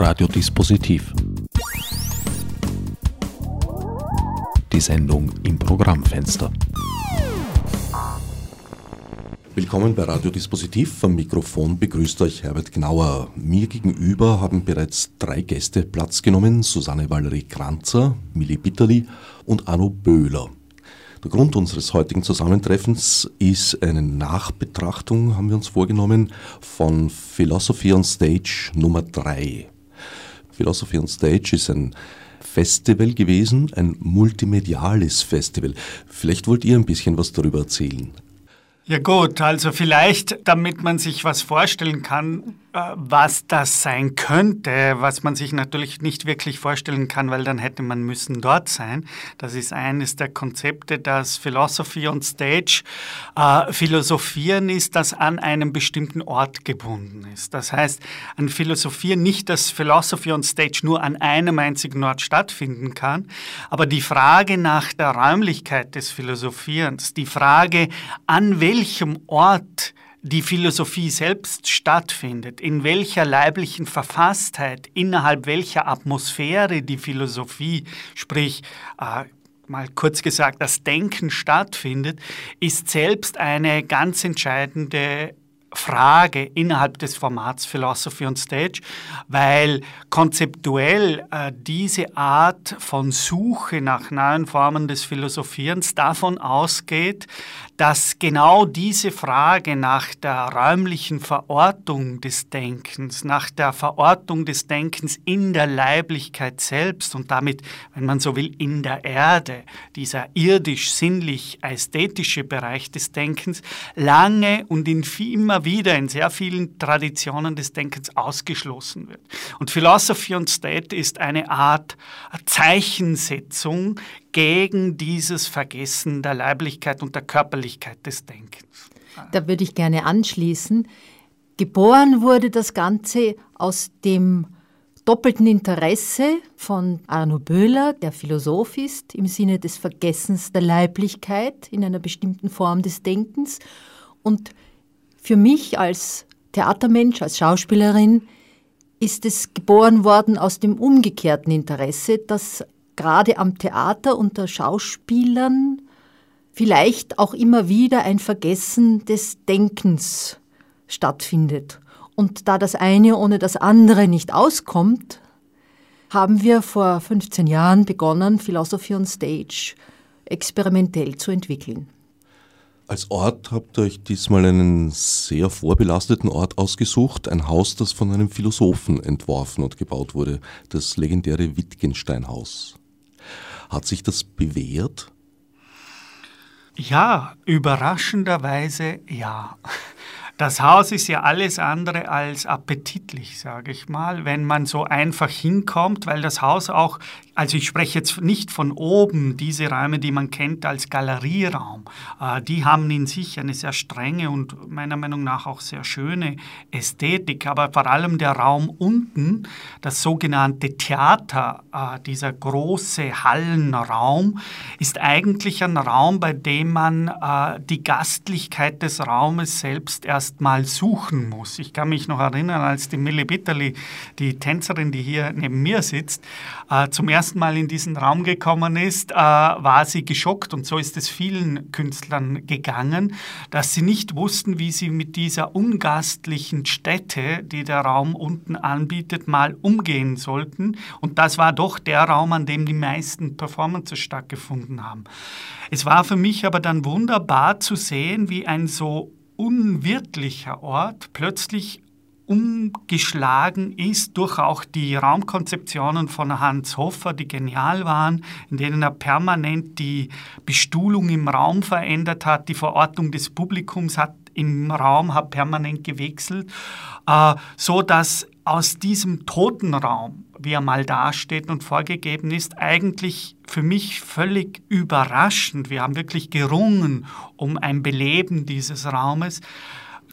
Radiodispositiv. Die Sendung im Programmfenster. Willkommen bei Radiodispositiv. Vom Mikrofon begrüßt euch Herbert Gnauer. Mir gegenüber haben bereits drei Gäste Platz genommen: Susanne Valerie-Kranzer, Milli Bitterli und Arno Böhler. Der Grund unseres heutigen Zusammentreffens ist eine Nachbetrachtung, haben wir uns vorgenommen, von Philosophy on Stage Nummer 3. Philosophy on Stage ist ein Festival gewesen, ein multimediales Festival. Vielleicht wollt ihr ein bisschen was darüber erzählen. Ja gut, also vielleicht, damit man sich was vorstellen kann, was das sein könnte, was man sich natürlich nicht wirklich vorstellen kann, weil dann hätte man müssen dort sein. Das ist eines der Konzepte, dass Philosophy on Stage äh, Philosophieren ist, das an einem bestimmten Ort gebunden ist. Das heißt, ein Philosophieren nicht, dass Philosophy on Stage nur an einem einzigen Ort stattfinden kann, aber die Frage nach der Räumlichkeit des Philosophierens, die Frage, an welchem Ort die Philosophie selbst stattfindet, in welcher leiblichen Verfasstheit, innerhalb welcher Atmosphäre die Philosophie, sprich äh, mal kurz gesagt, das Denken stattfindet, ist selbst eine ganz entscheidende Frage innerhalb des Formats Philosophy on Stage, weil konzeptuell äh, diese Art von Suche nach neuen Formen des Philosophierens davon ausgeht, dass genau diese Frage nach der räumlichen Verortung des Denkens, nach der Verortung des Denkens in der Leiblichkeit selbst und damit, wenn man so will, in der Erde, dieser irdisch-sinnlich-ästhetische Bereich des Denkens, lange und in immer wieder in sehr vielen Traditionen des Denkens ausgeschlossen wird. Und Philosophy on State ist eine Art Zeichensetzung gegen dieses Vergessen der Leiblichkeit und der Körperlichkeit des Denkens. Da würde ich gerne anschließen. Geboren wurde das Ganze aus dem doppelten Interesse von Arno Böhler, der Philosoph ist, im Sinne des Vergessens der Leiblichkeit in einer bestimmten Form des Denkens. Und für mich als Theatermensch, als Schauspielerin, ist es geboren worden aus dem umgekehrten Interesse, dass gerade am Theater unter Schauspielern vielleicht auch immer wieder ein Vergessen des Denkens stattfindet. Und da das eine ohne das andere nicht auskommt, haben wir vor 15 Jahren begonnen, Philosophy on Stage experimentell zu entwickeln. Als Ort habt ihr euch diesmal einen sehr vorbelasteten Ort ausgesucht, ein Haus, das von einem Philosophen entworfen und gebaut wurde, das legendäre Wittgenstein-Haus. Hat sich das bewährt? Ja, überraschenderweise ja. Das Haus ist ja alles andere als appetitlich, sage ich mal, wenn man so einfach hinkommt, weil das Haus auch also ich spreche jetzt nicht von oben, diese Räume, die man kennt als Galerieraum. Äh, die haben in sich eine sehr strenge und meiner Meinung nach auch sehr schöne Ästhetik. Aber vor allem der Raum unten, das sogenannte Theater, äh, dieser große Hallenraum, ist eigentlich ein Raum, bei dem man äh, die Gastlichkeit des Raumes selbst erst mal suchen muss. Ich kann mich noch erinnern, als die Millie Bitterli, die Tänzerin, die hier neben mir sitzt, zum ersten ersten Mal in diesen Raum gekommen ist, äh, war sie geschockt und so ist es vielen Künstlern gegangen, dass sie nicht wussten, wie sie mit dieser ungastlichen Stätte, die der Raum unten anbietet, mal umgehen sollten. Und das war doch der Raum, an dem die meisten Performances stattgefunden haben. Es war für mich aber dann wunderbar zu sehen, wie ein so unwirtlicher Ort plötzlich umgeschlagen ist durch auch die Raumkonzeptionen von Hans Hoffer, die genial waren, in denen er permanent die Bestuhlung im Raum verändert hat, die Verortung des Publikums hat im Raum hat permanent gewechselt, äh, so dass aus diesem toten Raum, wie er mal dasteht und vorgegeben ist, eigentlich für mich völlig überraschend. Wir haben wirklich gerungen um ein Beleben dieses Raumes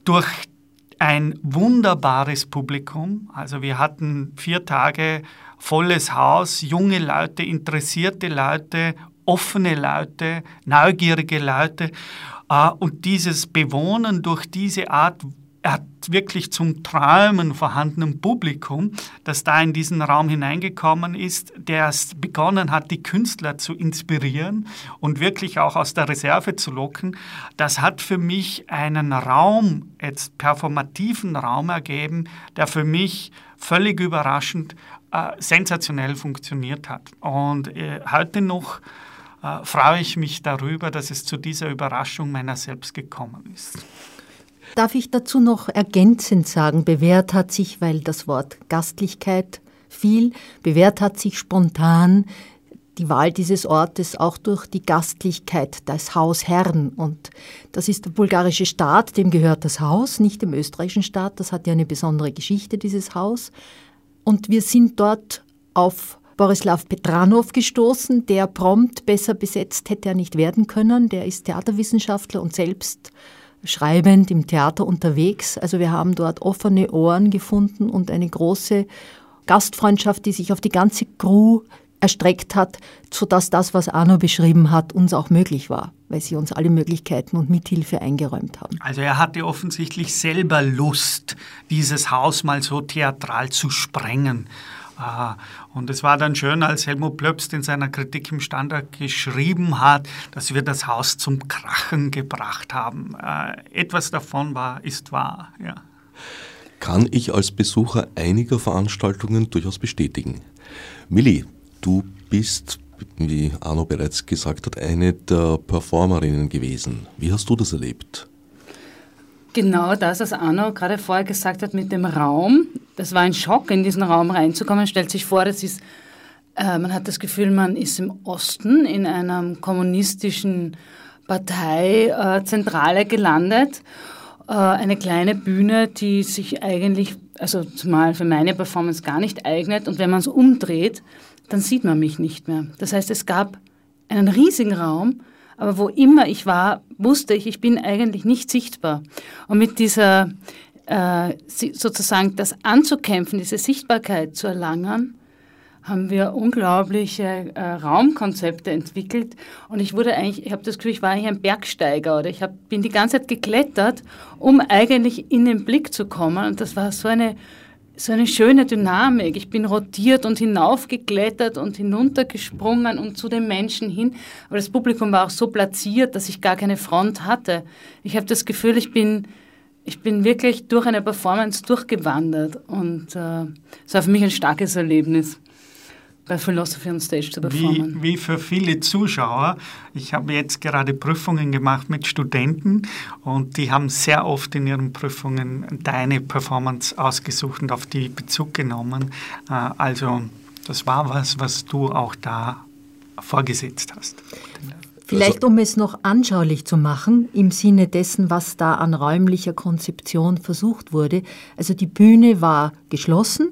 durch ein wunderbares Publikum. Also wir hatten vier Tage volles Haus, junge Leute, interessierte Leute, offene Leute, neugierige Leute. Äh, und dieses Bewohnen durch diese Art hat wirklich zum Träumen vorhandenen Publikum, das da in diesen Raum hineingekommen ist, der es begonnen hat, die Künstler zu inspirieren und wirklich auch aus der Reserve zu locken, das hat für mich einen Raum, jetzt performativen Raum ergeben, der für mich völlig überraschend äh, sensationell funktioniert hat. Und äh, heute noch äh, freue ich mich darüber, dass es zu dieser Überraschung meiner selbst gekommen ist. Darf ich dazu noch ergänzend sagen, bewährt hat sich, weil das Wort Gastlichkeit fiel, bewährt hat sich spontan die Wahl dieses Ortes auch durch die Gastlichkeit des Hausherrn. Und das ist der bulgarische Staat, dem gehört das Haus, nicht dem österreichischen Staat. Das hat ja eine besondere Geschichte, dieses Haus. Und wir sind dort auf Borislav Petranov gestoßen, der prompt besser besetzt hätte er nicht werden können. Der ist Theaterwissenschaftler und selbst schreibend im Theater unterwegs. Also wir haben dort offene Ohren gefunden und eine große Gastfreundschaft, die sich auf die ganze Crew erstreckt hat, sodass das, was Arno beschrieben hat, uns auch möglich war, weil sie uns alle Möglichkeiten und Mithilfe eingeräumt haben. Also er hatte offensichtlich selber Lust, dieses Haus mal so theatral zu sprengen. Ah, und es war dann schön, als Helmut Plöbst in seiner Kritik im Standard geschrieben hat, dass wir das Haus zum Krachen gebracht haben. Äh, etwas davon war, ist wahr. Ja. Kann ich als Besucher einiger Veranstaltungen durchaus bestätigen. Milli, du bist, wie Arno bereits gesagt hat, eine der Performerinnen gewesen. Wie hast du das erlebt? Genau das, was Arno gerade vorher gesagt hat mit dem Raum. Das war ein Schock, in diesen Raum reinzukommen. Man stellt sich vor, das ist, äh, man hat das Gefühl, man ist im Osten in einer kommunistischen Parteizentrale äh, gelandet. Äh, eine kleine Bühne, die sich eigentlich, also zumal für meine Performance gar nicht eignet. Und wenn man es umdreht, dann sieht man mich nicht mehr. Das heißt, es gab einen riesigen Raum, aber wo immer ich war, wusste ich, ich bin eigentlich nicht sichtbar. Und mit dieser, äh, sozusagen das anzukämpfen, diese Sichtbarkeit zu erlangen, haben wir unglaubliche äh, Raumkonzepte entwickelt. Und ich wurde eigentlich, ich habe das Gefühl, ich war eigentlich ein Bergsteiger oder ich hab, bin die ganze Zeit geklettert, um eigentlich in den Blick zu kommen. Und das war so eine so eine schöne Dynamik. Ich bin rotiert und hinaufgeklettert und hinuntergesprungen und zu den Menschen hin. Aber das Publikum war auch so platziert, dass ich gar keine Front hatte. Ich habe das Gefühl, ich bin, ich bin wirklich durch eine Performance durchgewandert. Und äh, es war für mich ein starkes Erlebnis bei Philosophy on Stage zu performen. Wie, wie für viele Zuschauer. Ich habe jetzt gerade Prüfungen gemacht mit Studenten und die haben sehr oft in ihren Prüfungen deine Performance ausgesucht und auf die Bezug genommen. Äh, also das war was, was du auch da vorgesetzt hast. Vielleicht um es noch anschaulich zu machen, im Sinne dessen, was da an räumlicher Konzeption versucht wurde. Also die Bühne war geschlossen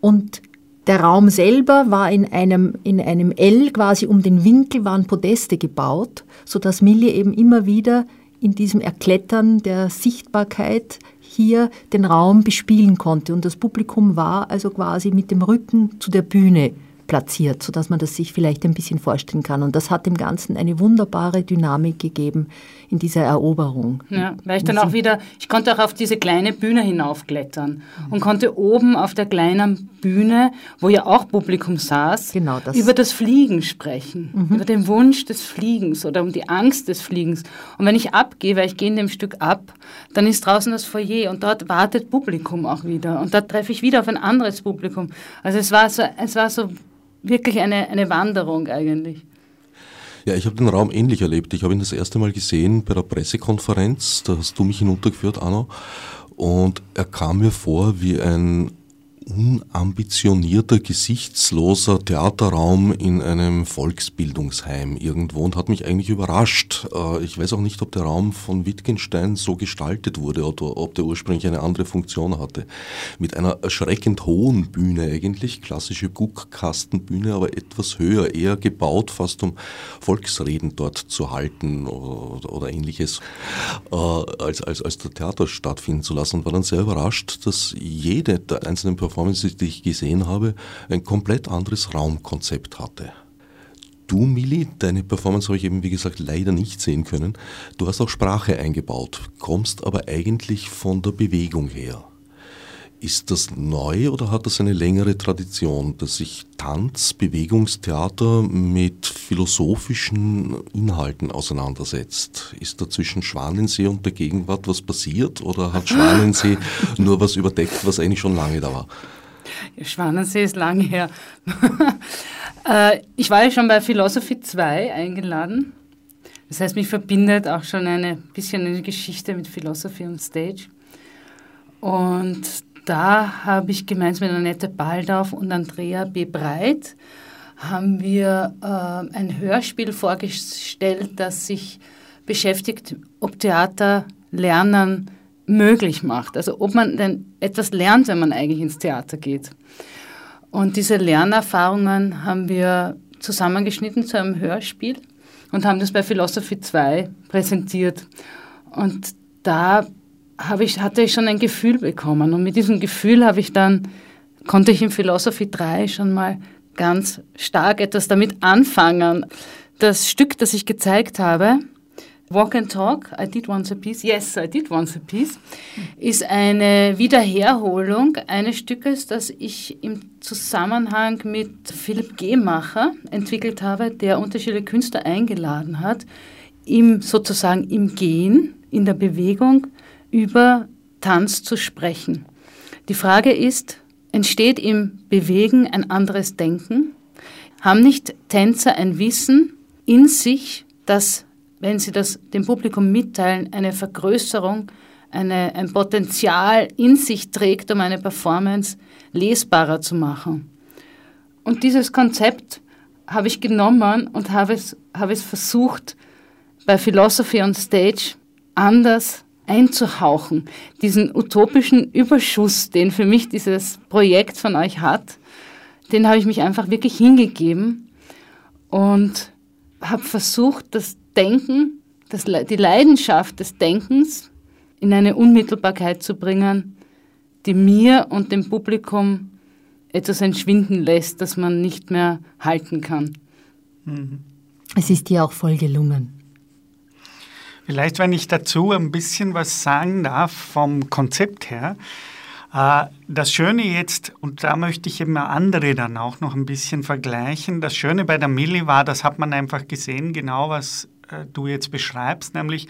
und der Raum selber war in einem, in einem L, quasi um den Winkel waren Podeste gebaut, sodass Millie eben immer wieder in diesem Erklettern der Sichtbarkeit hier den Raum bespielen konnte. Und das Publikum war also quasi mit dem Rücken zu der Bühne platziert, sodass man das sich vielleicht ein bisschen vorstellen kann. Und das hat dem Ganzen eine wunderbare Dynamik gegeben in dieser Eroberung. Ja, weil ich dann auch wieder, ich konnte auch auf diese kleine Bühne hinaufklettern und konnte oben auf der kleinen Bühne, wo ja auch Publikum saß, genau das. über das Fliegen sprechen, mhm. über den Wunsch des Fliegens oder um die Angst des Fliegens. Und wenn ich abgehe, weil ich gehe in dem Stück ab, dann ist draußen das Foyer und dort wartet Publikum auch wieder. Und da treffe ich wieder auf ein anderes Publikum. Also es war so, es war so wirklich eine, eine Wanderung eigentlich. Ja, ich habe den Raum ähnlich erlebt. Ich habe ihn das erste Mal gesehen bei der Pressekonferenz. Da hast du mich hinuntergeführt, Arno. Und er kam mir vor wie ein unambitionierter, gesichtsloser Theaterraum in einem Volksbildungsheim irgendwo und hat mich eigentlich überrascht. Äh, ich weiß auch nicht, ob der Raum von Wittgenstein so gestaltet wurde oder ob der ursprünglich eine andere Funktion hatte. Mit einer erschreckend hohen Bühne eigentlich, klassische Guckkastenbühne, aber etwas höher, eher gebaut, fast um Volksreden dort zu halten oder, oder ähnliches, äh, als, als, als der Theater stattfinden zu lassen und war dann sehr überrascht, dass jede der einzelnen Performances, die ich gesehen habe, ein komplett anderes Raumkonzept hatte. Du, Mili, deine Performance habe ich eben, wie gesagt, leider nicht sehen können. Du hast auch Sprache eingebaut, kommst aber eigentlich von der Bewegung her. Ist das neu oder hat das eine längere Tradition, dass sich Tanz, Bewegungstheater mit philosophischen Inhalten auseinandersetzt? Ist da zwischen Schwanensee und der Gegenwart was passiert oder hat Schwanensee nur was überdeckt, was eigentlich schon lange da war? Schwanensee ist lange her. Äh, ich war ja schon bei Philosophy 2 eingeladen. Das heißt, mich verbindet auch schon ein bisschen eine Geschichte mit Philosophy on Stage. Und da habe ich gemeinsam mit Annette Baldauf und Andrea B. Breit haben wir äh, ein Hörspiel vorgestellt, das sich beschäftigt, ob Theater Lernen möglich macht. Also ob man denn etwas lernt, wenn man eigentlich ins Theater geht. Und diese Lernerfahrungen haben wir zusammengeschnitten zu einem Hörspiel und haben das bei Philosophy 2 präsentiert. Und da habe ich, hatte ich schon ein Gefühl bekommen. Und mit diesem Gefühl habe ich dann, konnte ich in Philosophy 3 schon mal ganz stark etwas damit anfangen. Das Stück, das ich gezeigt habe, Walk and Talk, I did once a piece, yes, I did once a piece, ist eine Wiederherholung eines Stückes, das ich im Zusammenhang mit Philipp Gehmacher entwickelt habe, der unterschiedliche Künstler eingeladen hat, im sozusagen im Gehen, in der Bewegung über Tanz zu sprechen. Die Frage ist, entsteht im Bewegen ein anderes Denken? Haben nicht Tänzer ein Wissen in sich, das, wenn sie das dem Publikum mitteilen, eine Vergrößerung, eine, ein Potenzial in sich trägt, um eine Performance lesbarer zu machen? Und dieses Konzept habe ich genommen und habe es, habe es versucht, bei Philosophy on Stage anders einzuhauchen, diesen utopischen Überschuss, den für mich dieses Projekt von euch hat, den habe ich mich einfach wirklich hingegeben und habe versucht, das Denken, das, die Leidenschaft des Denkens in eine Unmittelbarkeit zu bringen, die mir und dem Publikum etwas entschwinden lässt, das man nicht mehr halten kann. Es ist dir auch voll gelungen. Vielleicht, wenn ich dazu ein bisschen was sagen darf vom Konzept her. Äh, das Schöne jetzt, und da möchte ich immer andere dann auch noch ein bisschen vergleichen, das Schöne bei der Milli war, das hat man einfach gesehen, genau was äh, du jetzt beschreibst, nämlich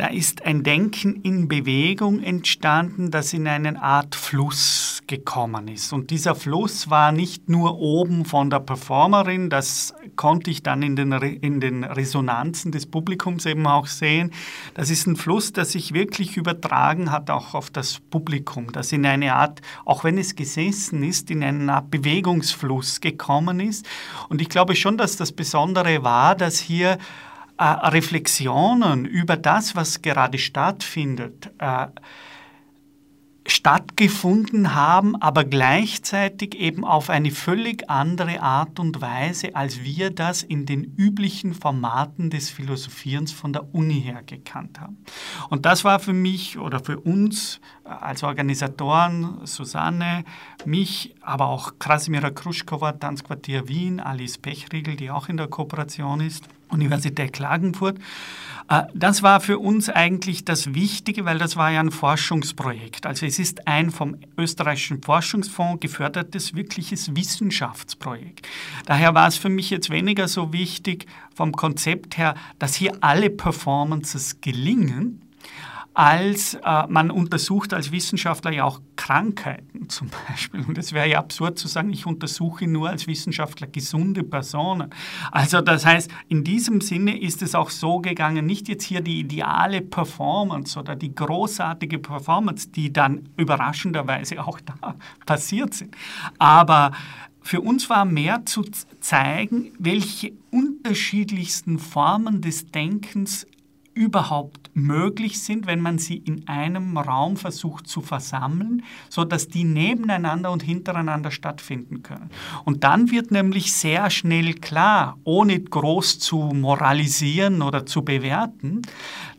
da ist ein Denken in Bewegung entstanden, das in eine Art Fluss gekommen ist. Und dieser Fluss war nicht nur oben von der Performerin, das konnte ich dann in den, in den Resonanzen des Publikums eben auch sehen. Das ist ein Fluss, der sich wirklich übertragen hat auch auf das Publikum, das in eine Art, auch wenn es gesessen ist, in eine Art Bewegungsfluss gekommen ist. Und ich glaube schon, dass das Besondere war, dass hier äh, Reflexionen über das, was gerade stattfindet, äh, stattgefunden haben, aber gleichzeitig eben auf eine völlig andere Art und Weise, als wir das in den üblichen Formaten des Philosophierens von der Uni her gekannt haben. Und das war für mich oder für uns als Organisatoren, Susanne, mich, aber auch Krasimira Kruschkova, Tanzquartier Wien, Alice Pechriegel, die auch in der Kooperation ist, Universität Klagenfurt, äh, das war für uns eigentlich das Wichtige, weil das war ja ein Forschungsprojekt. Also es ist ein vom österreichischen Forschungsfonds gefördertes wirkliches Wissenschaftsprojekt. Daher war es für mich jetzt weniger so wichtig vom Konzept her, dass hier alle Performances gelingen, als äh, man untersucht als Wissenschaftler ja auch Krankheiten zum Beispiel. Und es wäre ja absurd zu sagen, ich untersuche nur als Wissenschaftler gesunde Personen. Also das heißt, in diesem Sinne ist es auch so gegangen, nicht jetzt hier die ideale Performance oder die großartige Performance, die dann überraschenderweise auch da passiert sind. Aber für uns war mehr zu zeigen, welche unterschiedlichsten Formen des Denkens überhaupt möglich sind, wenn man sie in einem Raum versucht zu versammeln, so dass die nebeneinander und hintereinander stattfinden können. Und dann wird nämlich sehr schnell klar, ohne groß zu moralisieren oder zu bewerten,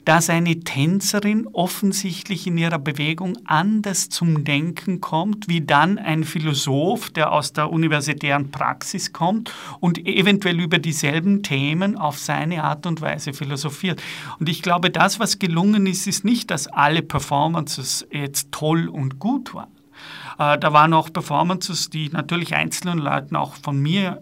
dass eine Tänzerin offensichtlich in ihrer Bewegung anders zum Denken kommt, wie dann ein Philosoph, der aus der universitären Praxis kommt und eventuell über dieselben Themen auf seine Art und Weise philosophiert. Und ich glaube, das, was gelungen ist, ist nicht, dass alle Performances jetzt toll und gut waren. Äh, da waren auch Performances, die natürlich einzelnen Leuten auch von mir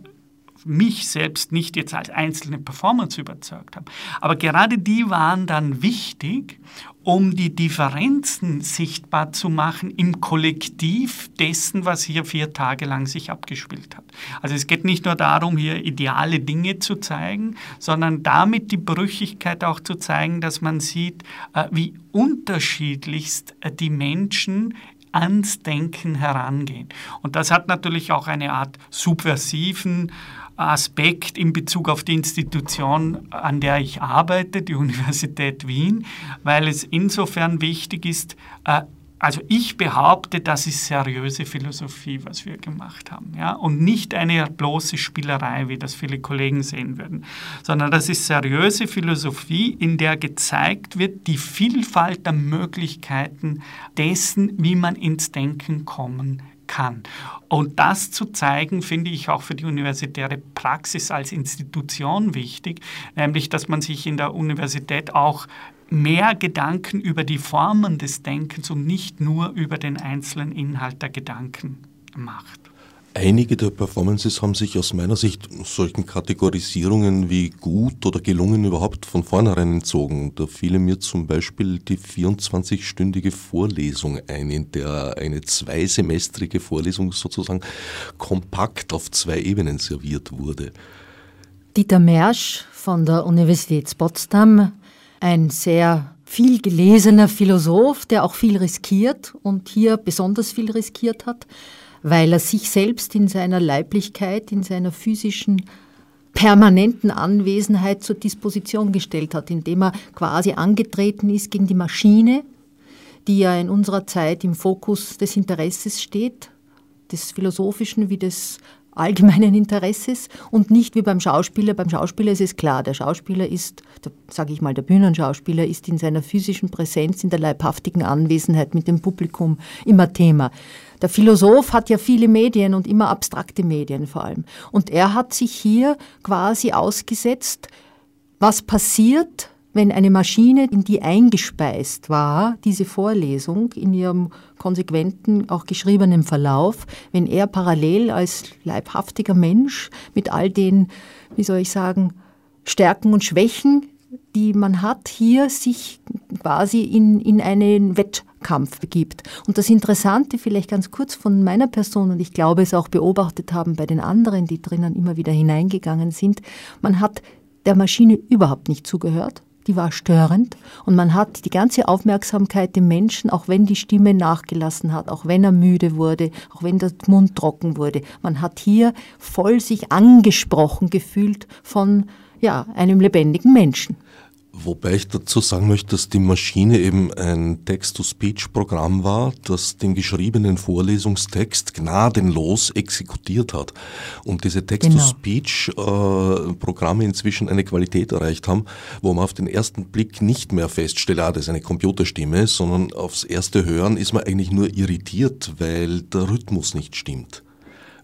mich selbst nicht jetzt als einzelne Performance überzeugt haben. Aber gerade die waren dann wichtig, um die Differenzen sichtbar zu machen im Kollektiv dessen, was hier vier Tage lang sich abgespielt hat. Also es geht nicht nur darum, hier ideale Dinge zu zeigen, sondern damit die Brüchigkeit auch zu zeigen, dass man sieht, äh, wie unterschiedlichst äh, die Menschen ans Denken herangehen. Und das hat natürlich auch eine Art subversiven Aspekt in Bezug auf die Institution, an der ich arbeite, die Universität Wien, weil es insofern wichtig ist, äh, also ich behaupte, das ist seriöse Philosophie, was wir gemacht haben, ja, und nicht eine bloße Spielerei, wie das viele Kollegen sehen würden, sondern das ist seriöse Philosophie, in der gezeigt wird die Vielfalt der Möglichkeiten dessen, wie man ins Denken kommen kann. Und das zu zeigen, finde ich auch für die universitäre Praxis als Institution wichtig, nämlich dass man sich in der Universität auch mehr Gedanken über die Formen des Denkens und nicht nur über den einzelnen Inhalt der Gedanken macht. Einige der Performances haben sich aus meiner Sicht solchen Kategorisierungen wie gut oder gelungen überhaupt von vornherein entzogen. Da fiel mir zum Beispiel die 24-stündige Vorlesung ein, in der eine zweisemestrige Vorlesung sozusagen kompakt auf zwei Ebenen serviert wurde. Dieter Mersch von der Universität Potsdam, ein sehr viel gelesener Philosoph, der auch viel riskiert und hier besonders viel riskiert hat weil er sich selbst in seiner Leiblichkeit, in seiner physischen permanenten Anwesenheit zur Disposition gestellt hat, indem er quasi angetreten ist gegen die Maschine, die ja in unserer Zeit im Fokus des Interesses steht, des philosophischen wie des allgemeinen Interesses und nicht wie beim Schauspieler. Beim Schauspieler ist es klar, der Schauspieler ist, sage ich mal, der Bühnenschauspieler ist in seiner physischen Präsenz, in der leibhaftigen Anwesenheit mit dem Publikum immer Thema. Der Philosoph hat ja viele Medien und immer abstrakte Medien vor allem. Und er hat sich hier quasi ausgesetzt, was passiert, wenn eine Maschine, in die eingespeist war, diese Vorlesung in ihrem konsequenten, auch geschriebenen Verlauf, wenn er parallel als leibhaftiger Mensch mit all den, wie soll ich sagen, Stärken und Schwächen, die man hat, hier sich quasi in, in einen Wettkampf begibt. Und das Interessante vielleicht ganz kurz von meiner Person, und ich glaube es auch beobachtet haben bei den anderen, die drinnen immer wieder hineingegangen sind, man hat der Maschine überhaupt nicht zugehört, die war störend und man hat die ganze Aufmerksamkeit dem Menschen, auch wenn die Stimme nachgelassen hat, auch wenn er müde wurde, auch wenn der Mund trocken wurde, man hat hier voll sich angesprochen gefühlt von ja, einem lebendigen Menschen. Wobei ich dazu sagen möchte, dass die Maschine eben ein Text-to-Speech-Programm war, das den geschriebenen Vorlesungstext gnadenlos exekutiert hat. Und diese Text-to-Speech-Programme inzwischen eine Qualität erreicht haben, wo man auf den ersten Blick nicht mehr feststellt, ah, das ist eine Computerstimme, sondern aufs erste Hören ist man eigentlich nur irritiert, weil der Rhythmus nicht stimmt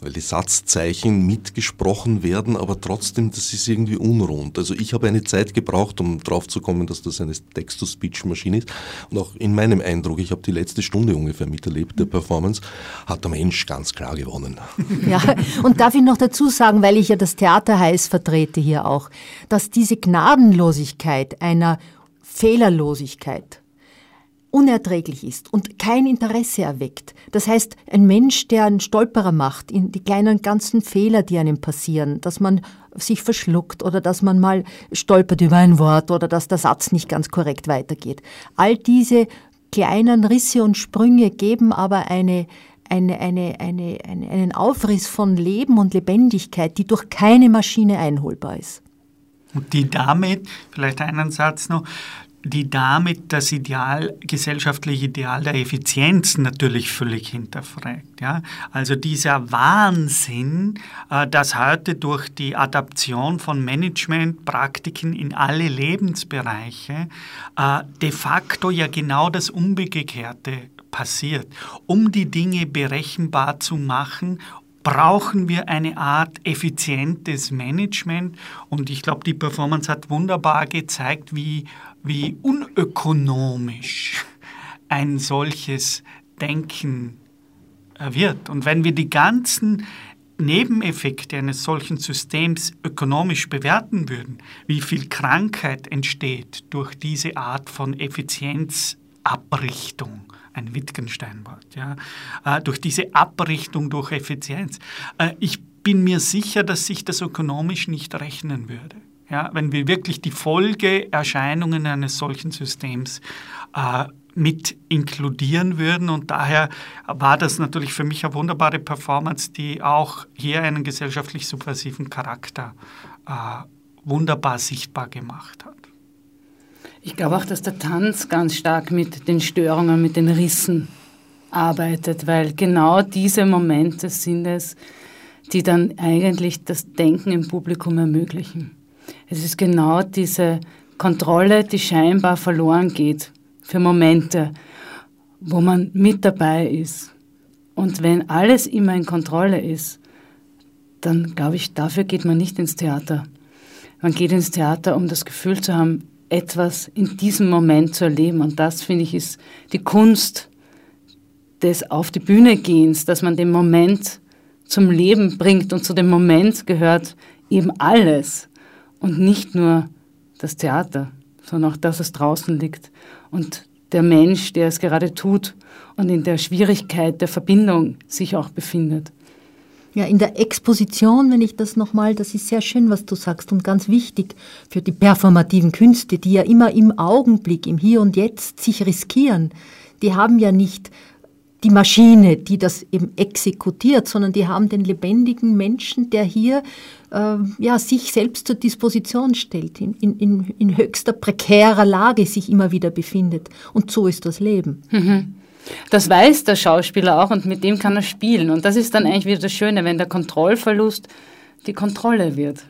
weil die Satzzeichen mitgesprochen werden, aber trotzdem, das ist irgendwie unrund. Also ich habe eine Zeit gebraucht, um drauf zu kommen, dass das eine Text-to-Speech-Maschine ist. Und auch in meinem Eindruck, ich habe die letzte Stunde ungefähr miterlebt, der Performance, hat der Mensch ganz klar gewonnen. Ja, und darf ich noch dazu sagen, weil ich ja das Theater heiß vertrete hier auch, dass diese Gnadenlosigkeit einer Fehlerlosigkeit, unerträglich ist und kein Interesse erweckt. Das heißt, ein Mensch, der einen Stolperer macht, in die kleinen ganzen Fehler, die einem passieren, dass man sich verschluckt oder dass man mal stolpert über ein Wort oder dass der Satz nicht ganz korrekt weitergeht. All diese kleinen Risse und Sprünge geben aber eine, eine, eine, eine, einen Aufriss von Leben und Lebendigkeit, die durch keine Maschine einholbar ist. Und die damit, vielleicht einen Satz noch, die damit das Ideal, gesellschaftliche Ideal der Effizienz natürlich völlig hinterfragt. Ja? Also dieser Wahnsinn, äh, dass heute durch die Adaption von Managementpraktiken in alle Lebensbereiche äh, de facto ja genau das Umgekehrte passiert. Um die Dinge berechenbar zu machen, brauchen wir eine Art effizientes Management. Und ich glaube, die Performance hat wunderbar gezeigt, wie, wie unökonomisch ein solches Denken wird. Und wenn wir die ganzen Nebeneffekte eines solchen Systems ökonomisch bewerten würden, wie viel Krankheit entsteht durch diese Art von Effizienzabrichtung, ein Wittgenstein-Wort, ja, äh, durch diese Abrichtung durch Effizienz. Äh, ich bin mir sicher, dass sich das ökonomisch nicht rechnen würde. Ja, wenn wir wirklich die Folgeerscheinungen eines solchen Systems äh, mit inkludieren würden. Und daher war das natürlich für mich eine wunderbare Performance, die auch hier einen gesellschaftlich subversiven Charakter äh, wunderbar sichtbar gemacht hat. Ich glaube auch, dass der Tanz ganz stark mit den Störungen, mit den Rissen arbeitet, weil genau diese Momente sind es, die dann eigentlich das Denken im Publikum ermöglichen. Es ist genau diese Kontrolle, die scheinbar verloren geht für Momente, wo man mit dabei ist. Und wenn alles immer in Kontrolle ist, dann glaube ich, dafür geht man nicht ins Theater. Man geht ins Theater, um das Gefühl zu haben, etwas in diesem Moment zu erleben. Und das, finde ich, ist die Kunst des Auf die Bühne gehens, dass man den Moment zum Leben bringt. Und zu dem Moment gehört eben alles und nicht nur das Theater, sondern auch das, was draußen liegt. Und der Mensch, der es gerade tut und in der Schwierigkeit der Verbindung sich auch befindet. Ja, in der Exposition, wenn ich das nochmal, das ist sehr schön, was du sagst und ganz wichtig für die performativen Künste, die ja immer im Augenblick, im Hier und Jetzt sich riskieren. Die haben ja nicht die Maschine, die das eben exekutiert, sondern die haben den lebendigen Menschen, der hier äh, ja, sich selbst zur Disposition stellt, in, in, in höchster prekärer Lage sich immer wieder befindet. Und so ist das Leben. Mhm. Das weiß der Schauspieler auch und mit dem kann er spielen. Und das ist dann eigentlich wieder das Schöne, wenn der Kontrollverlust die Kontrolle wird.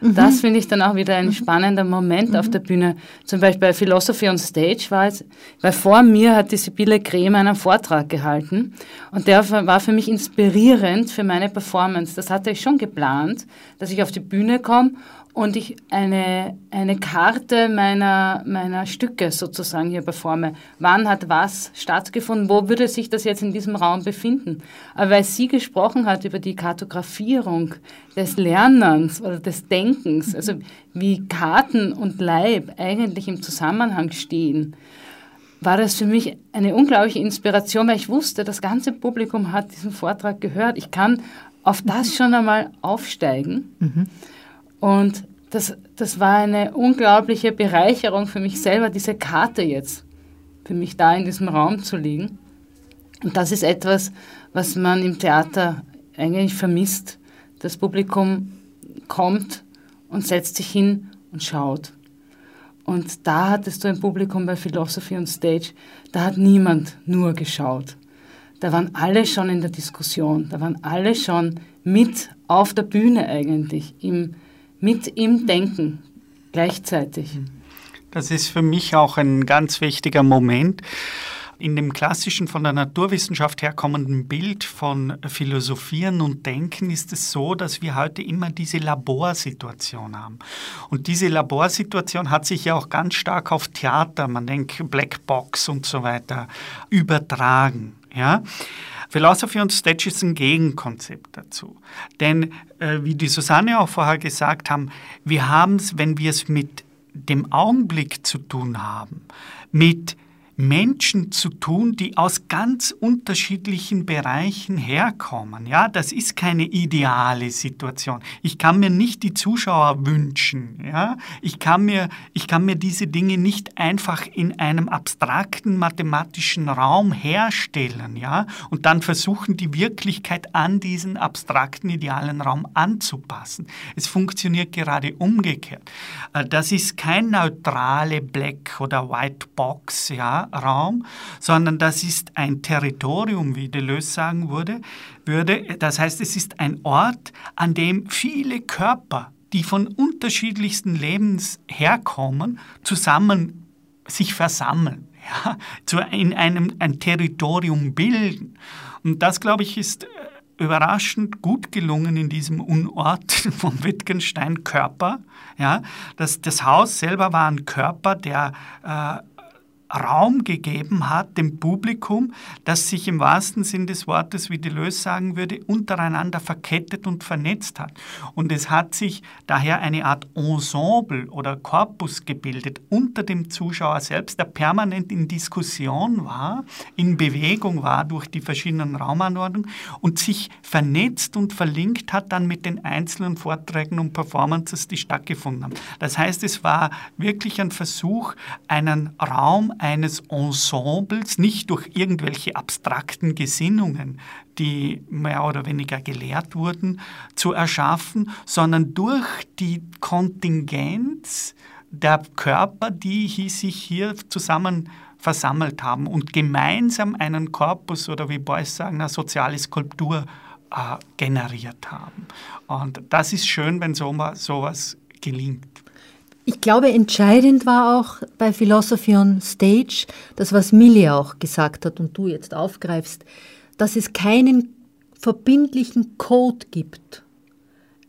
Mhm. Das finde ich dann auch wieder ein mhm. spannender Moment mhm. auf der Bühne. Zum Beispiel bei Philosophy on Stage war es, weil vor mir hat die Sibylle Krem einen Vortrag gehalten und der war für mich inspirierend für meine Performance. Das hatte ich schon geplant, dass ich auf die Bühne komme und ich eine, eine Karte meiner, meiner Stücke sozusagen hier performe. Wann hat was stattgefunden? Wo würde sich das jetzt in diesem Raum befinden? Aber weil sie gesprochen hat über die Kartografierung des Lernens oder des Denkens, also wie Karten und Leib eigentlich im Zusammenhang stehen, war das für mich eine unglaubliche Inspiration, weil ich wusste, das ganze Publikum hat diesen Vortrag gehört. Ich kann auf das schon einmal aufsteigen. Mhm und das, das war eine unglaubliche Bereicherung für mich selber, diese Karte jetzt für mich da in diesem Raum zu liegen. Und das ist etwas, was man im Theater eigentlich vermisst. Das Publikum kommt und setzt sich hin und schaut. Und da hattest du ein Publikum bei Philosophy on Stage, da hat niemand nur geschaut. Da waren alle schon in der Diskussion, da waren alle schon mit auf der Bühne eigentlich, im, mit im Denken gleichzeitig. Das ist für mich auch ein ganz wichtiger Moment. In dem klassischen von der Naturwissenschaft herkommenden Bild von Philosophieren und Denken ist es so, dass wir heute immer diese Laborsituation haben. Und diese Laborsituation hat sich ja auch ganz stark auf Theater, man denkt Blackbox und so weiter, übertragen. Ja? Philosophy und Stage ist ein Gegenkonzept dazu. Denn, äh, wie die Susanne auch vorher gesagt haben, wir haben es, wenn wir es mit dem Augenblick zu tun haben, mit Menschen zu tun, die aus ganz unterschiedlichen Bereichen herkommen. Ja, das ist keine ideale Situation. Ich kann mir nicht die Zuschauer wünschen. Ja, ich kann mir, ich kann mir diese Dinge nicht einfach in einem abstrakten mathematischen Raum herstellen. Ja, und dann versuchen, die Wirklichkeit an diesen abstrakten idealen Raum anzupassen. Es funktioniert gerade umgekehrt. Äh, das ist kein neutrale Black oder White Box. Ja, Raum, sondern das ist ein Territorium, wie Deleuze sagen würde, würde. Das heißt, es ist ein Ort, an dem viele Körper, die von unterschiedlichsten Lebens herkommen, zusammen sich versammeln, ja, in einem ein Territorium bilden. Und das, glaube ich, ist äh, überraschend gut gelungen in diesem Unort von Wittgenstein Körper. Ja, das, das Haus selber war ein Körper, der äh, Raum gegeben hat dem Publikum, das sich im wahrsten Sinn des Wortes, wie Deleuze sagen würde, untereinander verkettet und vernetzt hat. Und es hat sich daher eine Art Ensemble oder Korpus gebildet unter dem Zuschauer selbst, der permanent in Diskussion war, in Bewegung war durch die verschiedenen Raumanordnungen und sich vernetzt und verlinkt hat dann mit den einzelnen Vorträgen und Performances, die stattgefunden haben. Das heißt, es war wirklich ein Versuch, einen Raum eines Ensembles, nicht durch irgendwelche abstrakten Gesinnungen, die mehr oder weniger gelehrt wurden, zu erschaffen, sondern durch die Kontingenz der Körper, die sich hier zusammen versammelt haben und gemeinsam einen Korpus oder wie Beuys sagen, eine soziale Skulptur äh, generiert haben. Und das ist schön, wenn sowas, sowas gelingt. Ich glaube, entscheidend war auch bei Philosophy on Stage, das was Millie auch gesagt hat und du jetzt aufgreifst, dass es keinen verbindlichen Code gibt.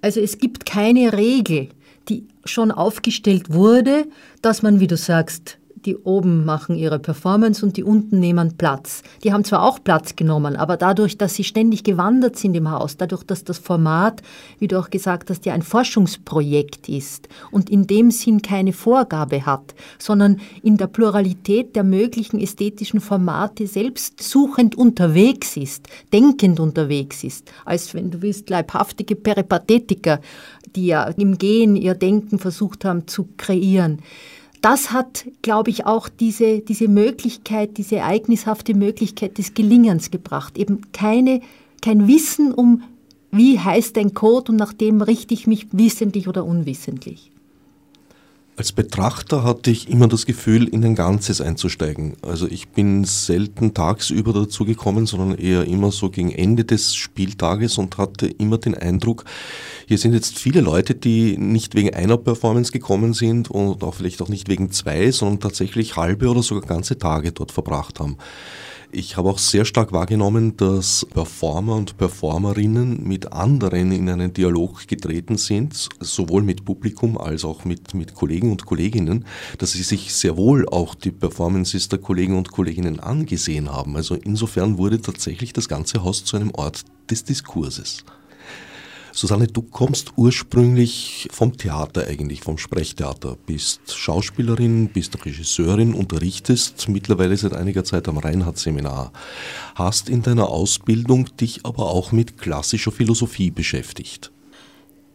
Also es gibt keine Regel, die schon aufgestellt wurde, dass man, wie du sagst, die oben machen ihre Performance und die unten nehmen Platz. Die haben zwar auch Platz genommen, aber dadurch, dass sie ständig gewandert sind im Haus, dadurch, dass das Format, wie du auch gesagt hast, ja ein Forschungsprojekt ist und in dem Sinn keine Vorgabe hat, sondern in der Pluralität der möglichen ästhetischen Formate selbst suchend unterwegs ist, denkend unterwegs ist, als wenn du willst, leibhaftige Peripathetiker, die ja im Gehen ihr Denken versucht haben zu kreieren das hat, glaube ich, auch diese, diese Möglichkeit, diese ereignishafte Möglichkeit des Gelingens gebracht. Eben keine, kein Wissen um, wie heißt ein Code und nach dem richte ich mich wissentlich oder unwissentlich. Als Betrachter hatte ich immer das Gefühl, in ein Ganzes einzusteigen. Also ich bin selten tagsüber dazu gekommen, sondern eher immer so gegen Ende des Spieltages und hatte immer den Eindruck, hier sind jetzt viele Leute, die nicht wegen einer Performance gekommen sind und auch vielleicht auch nicht wegen zwei, sondern tatsächlich halbe oder sogar ganze Tage dort verbracht haben. Ich habe auch sehr stark wahrgenommen, dass Performer und Performerinnen mit anderen in einen Dialog getreten sind, sowohl mit Publikum als auch mit, mit Kollegen und Kolleginnen, dass sie sich sehr wohl auch die Performances der Kollegen und Kolleginnen angesehen haben. Also insofern wurde tatsächlich das ganze Haus zu einem Ort des Diskurses. Susanne, du kommst ursprünglich vom Theater eigentlich, vom Sprechtheater, bist Schauspielerin, bist Regisseurin, unterrichtest mittlerweile seit einiger Zeit am Reinhardt-Seminar, hast in deiner Ausbildung dich aber auch mit klassischer Philosophie beschäftigt.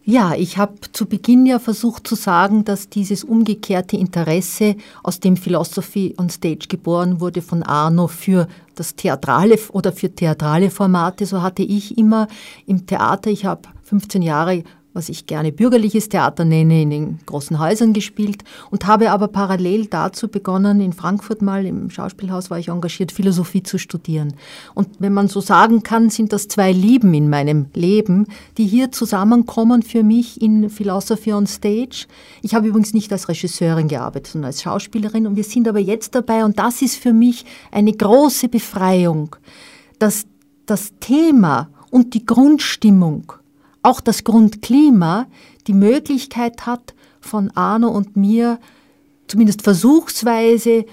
Ja, ich habe zu Beginn ja versucht zu sagen, dass dieses umgekehrte Interesse, aus dem Philosophy on Stage geboren wurde von Arno für das Theatrale oder für theatrale Formate, so hatte ich immer im Theater, ich habe 15 Jahre was ich gerne bürgerliches Theater nenne, in den großen Häusern gespielt und habe aber parallel dazu begonnen, in Frankfurt mal im Schauspielhaus war ich engagiert, Philosophie zu studieren. Und wenn man so sagen kann, sind das zwei Lieben in meinem Leben, die hier zusammenkommen für mich in Philosophy on Stage. Ich habe übrigens nicht als Regisseurin gearbeitet, sondern als Schauspielerin und wir sind aber jetzt dabei und das ist für mich eine große Befreiung, dass das Thema und die Grundstimmung auch das Grundklima die Möglichkeit hat, von Arno und mir zumindest versuchsweise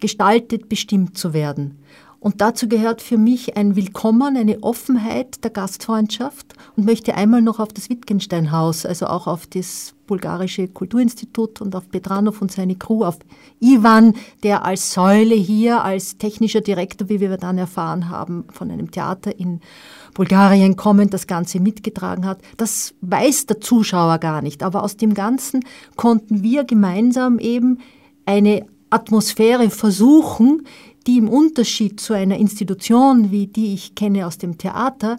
gestaltet, bestimmt zu werden. Und dazu gehört für mich ein Willkommen, eine Offenheit der Gastfreundschaft und möchte einmal noch auf das Wittgenstein-Haus, also auch auf das bulgarische Kulturinstitut und auf Petranov und seine Crew, auf Ivan, der als Säule hier, als technischer Direktor, wie wir dann erfahren haben, von einem Theater in Bulgarien kommend, das Ganze mitgetragen hat. Das weiß der Zuschauer gar nicht. Aber aus dem Ganzen konnten wir gemeinsam eben eine Atmosphäre versuchen, die im Unterschied zu einer Institution, wie die ich kenne aus dem Theater,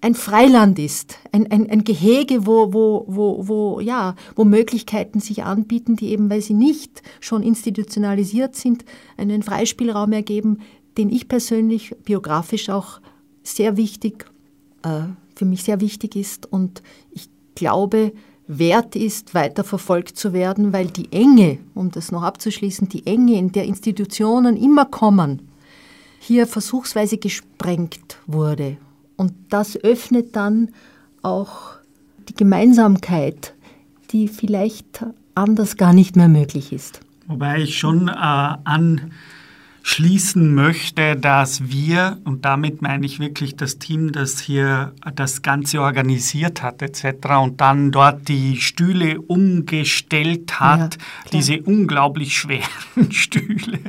ein Freiland ist, ein, ein, ein Gehege, wo, wo, wo, wo, ja, wo Möglichkeiten sich anbieten, die eben, weil sie nicht schon institutionalisiert sind, einen Freispielraum ergeben, den ich persönlich biografisch auch sehr wichtig, äh, für mich sehr wichtig ist. Und ich glaube, wert ist, weiter verfolgt zu werden, weil die Enge, um das noch abzuschließen, die Enge, in der Institutionen immer kommen, hier versuchsweise gesprengt wurde. Und das öffnet dann auch die Gemeinsamkeit, die vielleicht anders gar nicht mehr möglich ist. Wobei ich schon äh, an schließen möchte, dass wir, und damit meine ich wirklich das Team, das hier das Ganze organisiert hat etc. und dann dort die Stühle umgestellt hat, ja, diese unglaublich schweren Stühle, äh,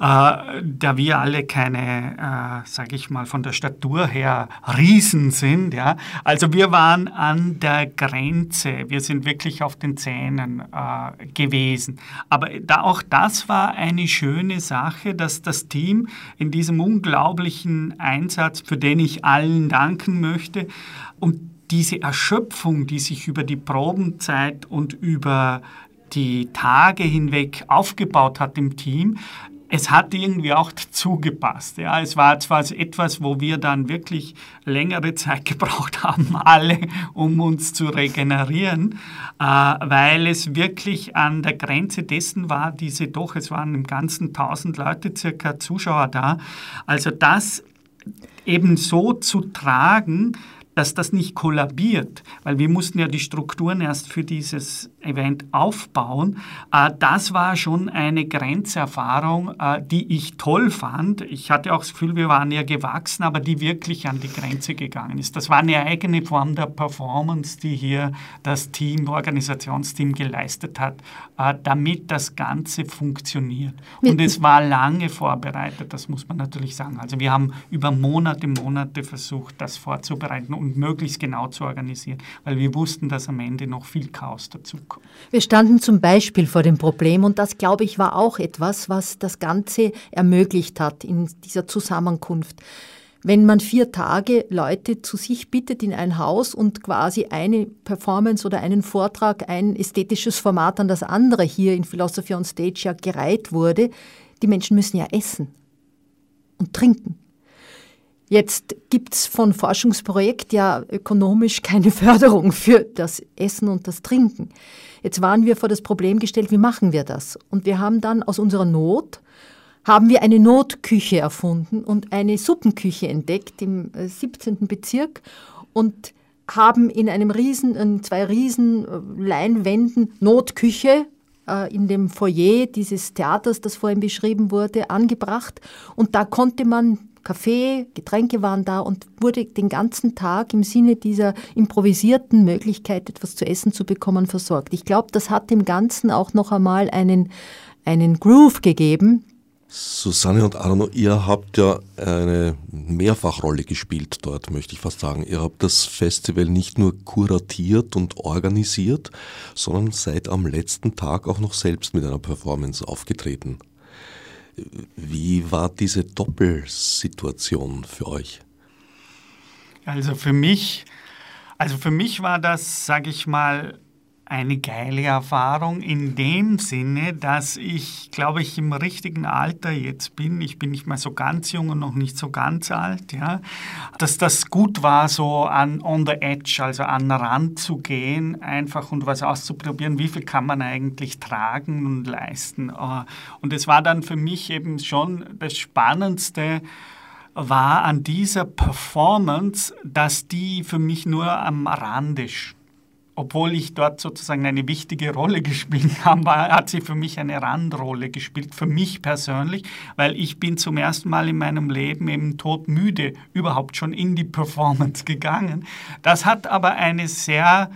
da wir alle keine, äh, sage ich mal, von der Statur her Riesen sind. Ja? Also wir waren an der Grenze, wir sind wirklich auf den Zähnen äh, gewesen. Aber da, auch das war eine schöne Sache, dass dass das Team in diesem unglaublichen Einsatz, für den ich allen danken möchte, und diese Erschöpfung, die sich über die Probenzeit und über die Tage hinweg aufgebaut hat im Team, es hat irgendwie auch dazu gepasst. Ja, es war zwar etwas, wo wir dann wirklich längere Zeit gebraucht haben, alle, um uns zu regenerieren, äh, weil es wirklich an der Grenze dessen war, diese doch, es waren im Ganzen 1000 Leute circa Zuschauer da. Also das eben so zu tragen, dass das nicht kollabiert, weil wir mussten ja die Strukturen erst für dieses Event aufbauen. Äh, das war schon eine Grenzerfahrung, äh, die ich toll fand. Ich hatte auch das Gefühl, wir waren ja gewachsen, aber die wirklich an die Grenze gegangen ist. Das war eine eigene Form der Performance, die hier das Team, Organisationsteam geleistet hat, äh, damit das Ganze funktioniert. Und es war lange vorbereitet, das muss man natürlich sagen. Also wir haben über Monate, Monate versucht, das vorzubereiten und möglichst genau zu organisieren, weil wir wussten, dass am Ende noch viel Chaos dazukommt. Wir standen zum Beispiel vor dem Problem und das, glaube ich, war auch etwas, was das Ganze ermöglicht hat in dieser Zusammenkunft. Wenn man vier Tage Leute zu sich bittet in ein Haus und quasi eine Performance oder einen Vortrag, ein ästhetisches Format an das andere hier in Philosophy on Stage ja gereiht wurde, die Menschen müssen ja essen und trinken. Jetzt gibt's von Forschungsprojekt ja ökonomisch keine Förderung für das Essen und das Trinken. Jetzt waren wir vor das Problem gestellt, wie machen wir das? Und wir haben dann aus unserer Not, haben wir eine Notküche erfunden und eine Suppenküche entdeckt im 17. Äh, Bezirk und haben in einem riesen, in zwei riesen äh, Leinwänden Notküche äh, in dem Foyer dieses Theaters, das vorhin beschrieben wurde, angebracht. Und da konnte man Kaffee, Getränke waren da und wurde den ganzen Tag im Sinne dieser improvisierten Möglichkeit, etwas zu essen zu bekommen, versorgt. Ich glaube, das hat dem Ganzen auch noch einmal einen, einen Groove gegeben. Susanne und Arno, ihr habt ja eine Mehrfachrolle gespielt dort, möchte ich fast sagen. Ihr habt das Festival nicht nur kuratiert und organisiert, sondern seid am letzten Tag auch noch selbst mit einer Performance aufgetreten. Wie war diese Doppelsituation für euch? Also für mich, also für mich war das, sage ich mal, eine geile Erfahrung in dem Sinne, dass ich, glaube ich, im richtigen Alter jetzt bin. Ich bin nicht mehr so ganz jung und noch nicht so ganz alt, ja. Dass das gut war, so an on the edge, also an den Rand zu gehen, einfach und was auszuprobieren, wie viel kann man eigentlich tragen und leisten. Äh, und es war dann für mich eben schon das Spannendste, war an dieser Performance, dass die für mich nur am Rande obwohl ich dort sozusagen eine wichtige Rolle gespielt habe, hat sie für mich eine Randrolle gespielt, für mich persönlich, weil ich bin zum ersten Mal in meinem Leben eben todmüde überhaupt schon in die Performance gegangen. Das hat aber eine sehr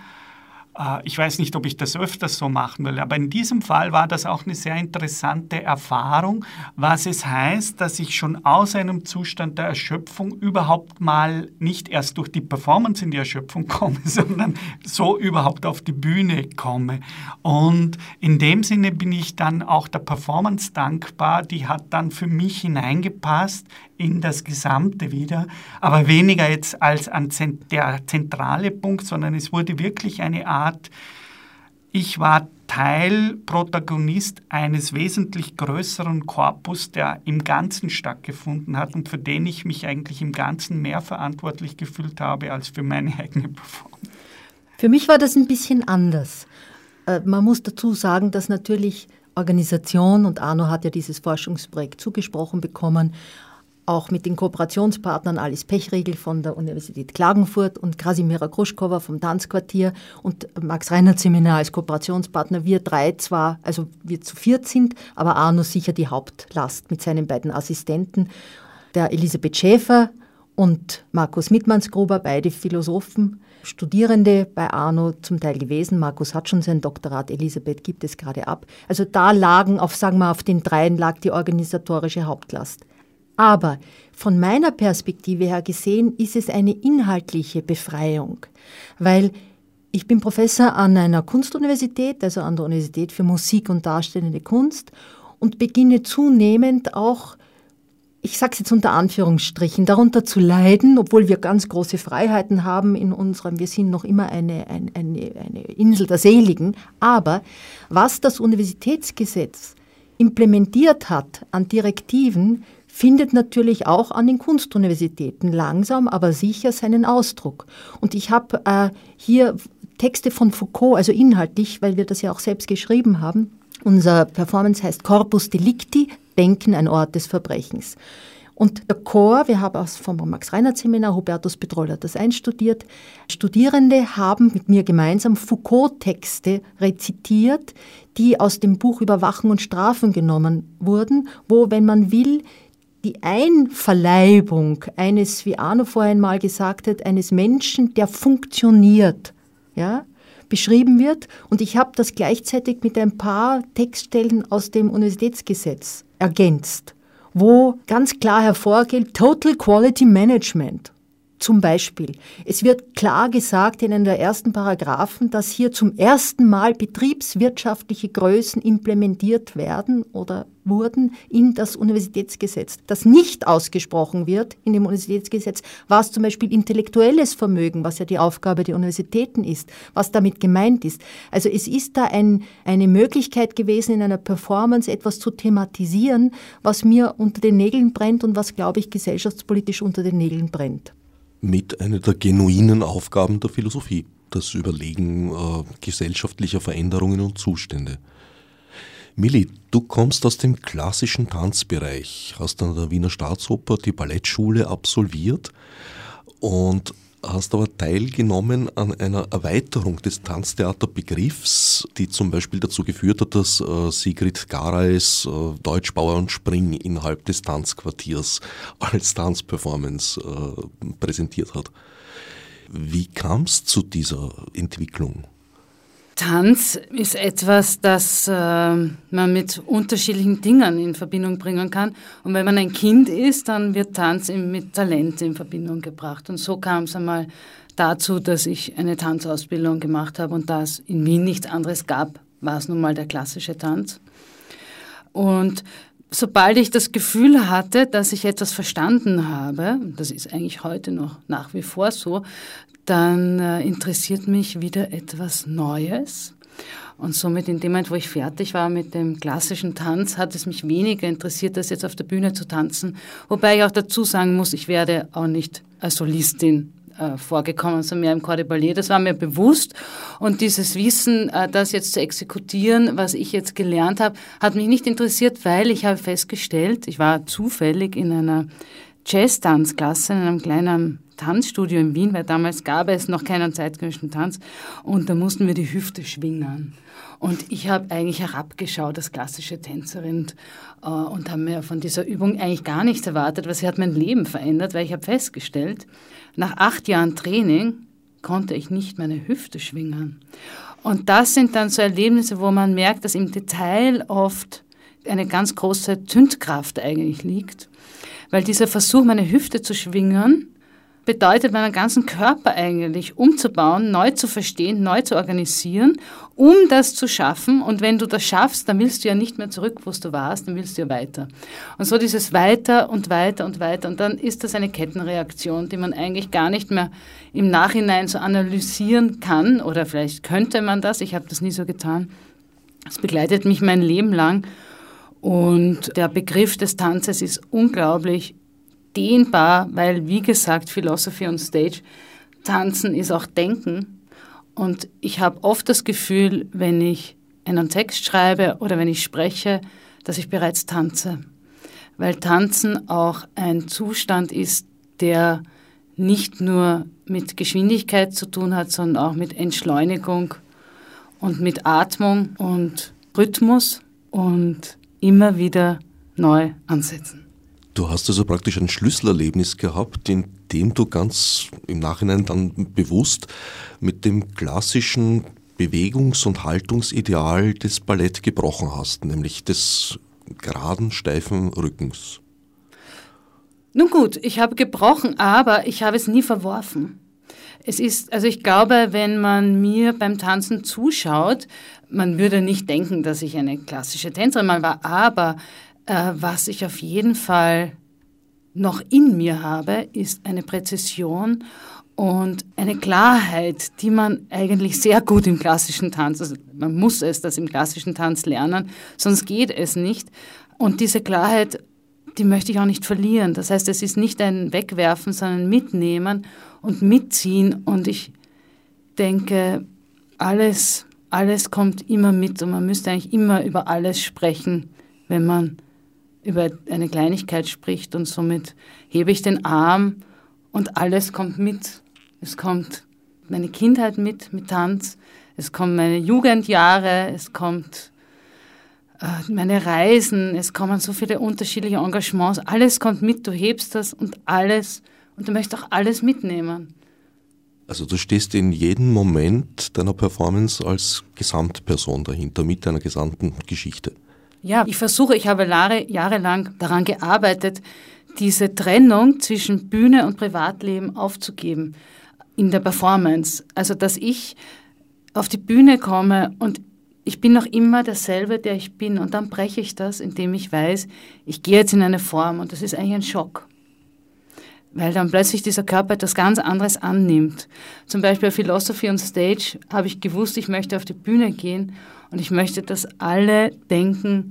ich weiß nicht, ob ich das öfters so machen will, aber in diesem Fall war das auch eine sehr interessante Erfahrung, was es heißt, dass ich schon aus einem Zustand der Erschöpfung überhaupt mal nicht erst durch die Performance in die Erschöpfung komme, sondern so überhaupt auf die Bühne komme. Und in dem Sinne bin ich dann auch der Performance dankbar, die hat dann für mich hineingepasst in das Gesamte wieder, aber weniger jetzt als an der zentrale Punkt, sondern es wurde wirklich eine Art, ich war Teil, Protagonist eines wesentlich größeren Korpus, der im Ganzen stattgefunden hat und für den ich mich eigentlich im Ganzen mehr verantwortlich gefühlt habe als für meine eigene Performance. Für mich war das ein bisschen anders. Äh, man muss dazu sagen, dass natürlich Organisation, und Arno hat ja dieses Forschungsprojekt zugesprochen bekommen, auch mit den Kooperationspartnern Alice Pechregel von der Universität Klagenfurt und Krasimira Kruschkova vom Tanzquartier und Max Reinhardt Seminar als Kooperationspartner. Wir drei zwar, also wir zu viert sind, aber Arno sicher die Hauptlast mit seinen beiden Assistenten, der Elisabeth Schäfer und Markus Mittmannsgruber, beide Philosophen, Studierende bei Arno zum Teil gewesen. Markus hat schon sein Doktorat, Elisabeth gibt es gerade ab. Also da lagen auf, sagen wir, auf den dreien lag die organisatorische Hauptlast. Aber von meiner Perspektive her gesehen ist es eine inhaltliche Befreiung, weil ich bin Professor an einer Kunstuniversität, also an der Universität für Musik und Darstellende Kunst und beginne zunehmend auch, ich sage es jetzt unter Anführungsstrichen, darunter zu leiden, obwohl wir ganz große Freiheiten haben in unserem, wir sind noch immer eine, eine, eine, eine Insel der Seligen, aber was das Universitätsgesetz implementiert hat an Direktiven findet natürlich auch an den Kunstuniversitäten langsam, aber sicher seinen Ausdruck. Und ich habe äh, hier Texte von Foucault, also inhaltlich, weil wir das ja auch selbst geschrieben haben. Unser Performance heißt Corpus Delicti, Denken ein Ort des Verbrechens. Und der Chor, wir haben aus vom Max-Reinhardt-Seminar, Hubertus Petrol hat das einstudiert, Studierende haben mit mir gemeinsam Foucault-Texte rezitiert, die aus dem Buch Überwachen und Strafen genommen wurden, wo, wenn man will, die Einverleibung eines, wie Arno vorhin mal gesagt hat, eines Menschen, der funktioniert, ja, beschrieben wird. Und ich habe das gleichzeitig mit ein paar Textstellen aus dem Universitätsgesetz ergänzt, wo ganz klar hervorgeht, Total Quality Management. Zum Beispiel, es wird klar gesagt in einem der ersten Paragraphen, dass hier zum ersten Mal betriebswirtschaftliche Größen implementiert werden oder wurden in das Universitätsgesetz. Das nicht ausgesprochen wird in dem Universitätsgesetz, was zum Beispiel intellektuelles Vermögen, was ja die Aufgabe der Universitäten ist, was damit gemeint ist. Also es ist da ein, eine Möglichkeit gewesen, in einer Performance etwas zu thematisieren, was mir unter den Nägeln brennt und was, glaube ich, gesellschaftspolitisch unter den Nägeln brennt mit einer der genuinen Aufgaben der Philosophie, das Überlegen äh, gesellschaftlicher Veränderungen und Zustände. Milli, du kommst aus dem klassischen Tanzbereich, hast an der Wiener Staatsoper die Ballettschule absolviert und hast aber teilgenommen an einer Erweiterung des Tanztheaterbegriffs, die zum Beispiel dazu geführt hat, dass äh, Sigrid Gareis äh, Deutschbauer und Spring innerhalb des Tanzquartiers als Tanzperformance äh, präsentiert hat. Wie kam es zu dieser Entwicklung? Tanz ist etwas, das äh, man mit unterschiedlichen Dingen in Verbindung bringen kann. Und wenn man ein Kind ist, dann wird Tanz mit Talent in Verbindung gebracht. Und so kam es einmal dazu, dass ich eine Tanzausbildung gemacht habe und da es in Wien nichts anderes gab, war es nun mal der klassische Tanz. Und sobald ich das Gefühl hatte, dass ich etwas verstanden habe, das ist eigentlich heute noch nach wie vor so, dann äh, interessiert mich wieder etwas Neues. Und somit in dem Moment, wo ich fertig war mit dem klassischen Tanz, hat es mich weniger interessiert, als jetzt auf der Bühne zu tanzen. Wobei ich auch dazu sagen muss, ich werde auch nicht als Solistin äh, vorgekommen, sondern mehr im Corps. Das war mir bewusst. Und dieses Wissen, äh, das jetzt zu exekutieren, was ich jetzt gelernt habe, hat mich nicht interessiert, weil ich habe festgestellt, ich war zufällig in einer Jazz-Tanzklasse in einem kleinen Tanzstudio in Wien, weil damals gab es noch keinen zeitgenössischen Tanz und da mussten wir die Hüfte schwingen. Und ich habe eigentlich herabgeschaut als klassische Tänzerin äh, und habe mir von dieser Übung eigentlich gar nichts erwartet, weil sie hat mein Leben verändert, weil ich habe festgestellt, nach acht Jahren Training konnte ich nicht meine Hüfte schwingen. Und das sind dann so Erlebnisse, wo man merkt, dass im Detail oft eine ganz große Zündkraft eigentlich liegt. Weil dieser Versuch, meine Hüfte zu schwingen, bedeutet, meinen ganzen Körper eigentlich umzubauen, neu zu verstehen, neu zu organisieren, um das zu schaffen. Und wenn du das schaffst, dann willst du ja nicht mehr zurück, wo du warst, dann willst du ja weiter. Und so dieses weiter und weiter und weiter. Und dann ist das eine Kettenreaktion, die man eigentlich gar nicht mehr im Nachhinein so analysieren kann. Oder vielleicht könnte man das, ich habe das nie so getan. Es begleitet mich mein Leben lang. Und der Begriff des Tanzes ist unglaublich dehnbar, weil, wie gesagt, Philosophy on Stage, Tanzen ist auch Denken. Und ich habe oft das Gefühl, wenn ich einen Text schreibe oder wenn ich spreche, dass ich bereits tanze. Weil Tanzen auch ein Zustand ist, der nicht nur mit Geschwindigkeit zu tun hat, sondern auch mit Entschleunigung und mit Atmung und Rhythmus und immer wieder neu ansetzen. Du hast also praktisch ein Schlüsselerlebnis gehabt, in dem du ganz im Nachhinein dann bewusst mit dem klassischen Bewegungs- und Haltungsideal des Ballett gebrochen hast, nämlich des geraden, steifen Rückens. Nun gut, ich habe gebrochen, aber ich habe es nie verworfen. Es ist, also ich glaube, wenn man mir beim Tanzen zuschaut, man würde nicht denken, dass ich eine klassische Tänzerin mal war, aber äh, was ich auf jeden Fall noch in mir habe, ist eine Präzision und eine Klarheit, die man eigentlich sehr gut im klassischen Tanz, also man muss es das im klassischen Tanz lernen, sonst geht es nicht. Und diese Klarheit, die möchte ich auch nicht verlieren. Das heißt, es ist nicht ein Wegwerfen, sondern mitnehmen und mitziehen. Und ich denke, alles, alles kommt immer mit und man müsste eigentlich immer über alles sprechen, wenn man über eine Kleinigkeit spricht und somit hebe ich den Arm und alles kommt mit. Es kommt meine Kindheit mit, mit Tanz, es kommen meine Jugendjahre, es kommt äh, meine Reisen, es kommen so viele unterschiedliche Engagements, alles kommt mit, du hebst das und alles und du möchtest auch alles mitnehmen. Also du stehst in jedem Moment deiner Performance als Gesamtperson dahinter, mit deiner gesamten Geschichte. Ja, ich versuche, ich habe Jahre, jahrelang daran gearbeitet, diese Trennung zwischen Bühne und Privatleben aufzugeben in der Performance. Also, dass ich auf die Bühne komme und ich bin noch immer derselbe, der ich bin. Und dann breche ich das, indem ich weiß, ich gehe jetzt in eine Form und das ist eigentlich ein Schock. Weil dann plötzlich dieser Körper etwas ganz anderes annimmt. Zum Beispiel Philosophy on Stage habe ich gewusst, ich möchte auf die Bühne gehen und ich möchte, dass alle denken,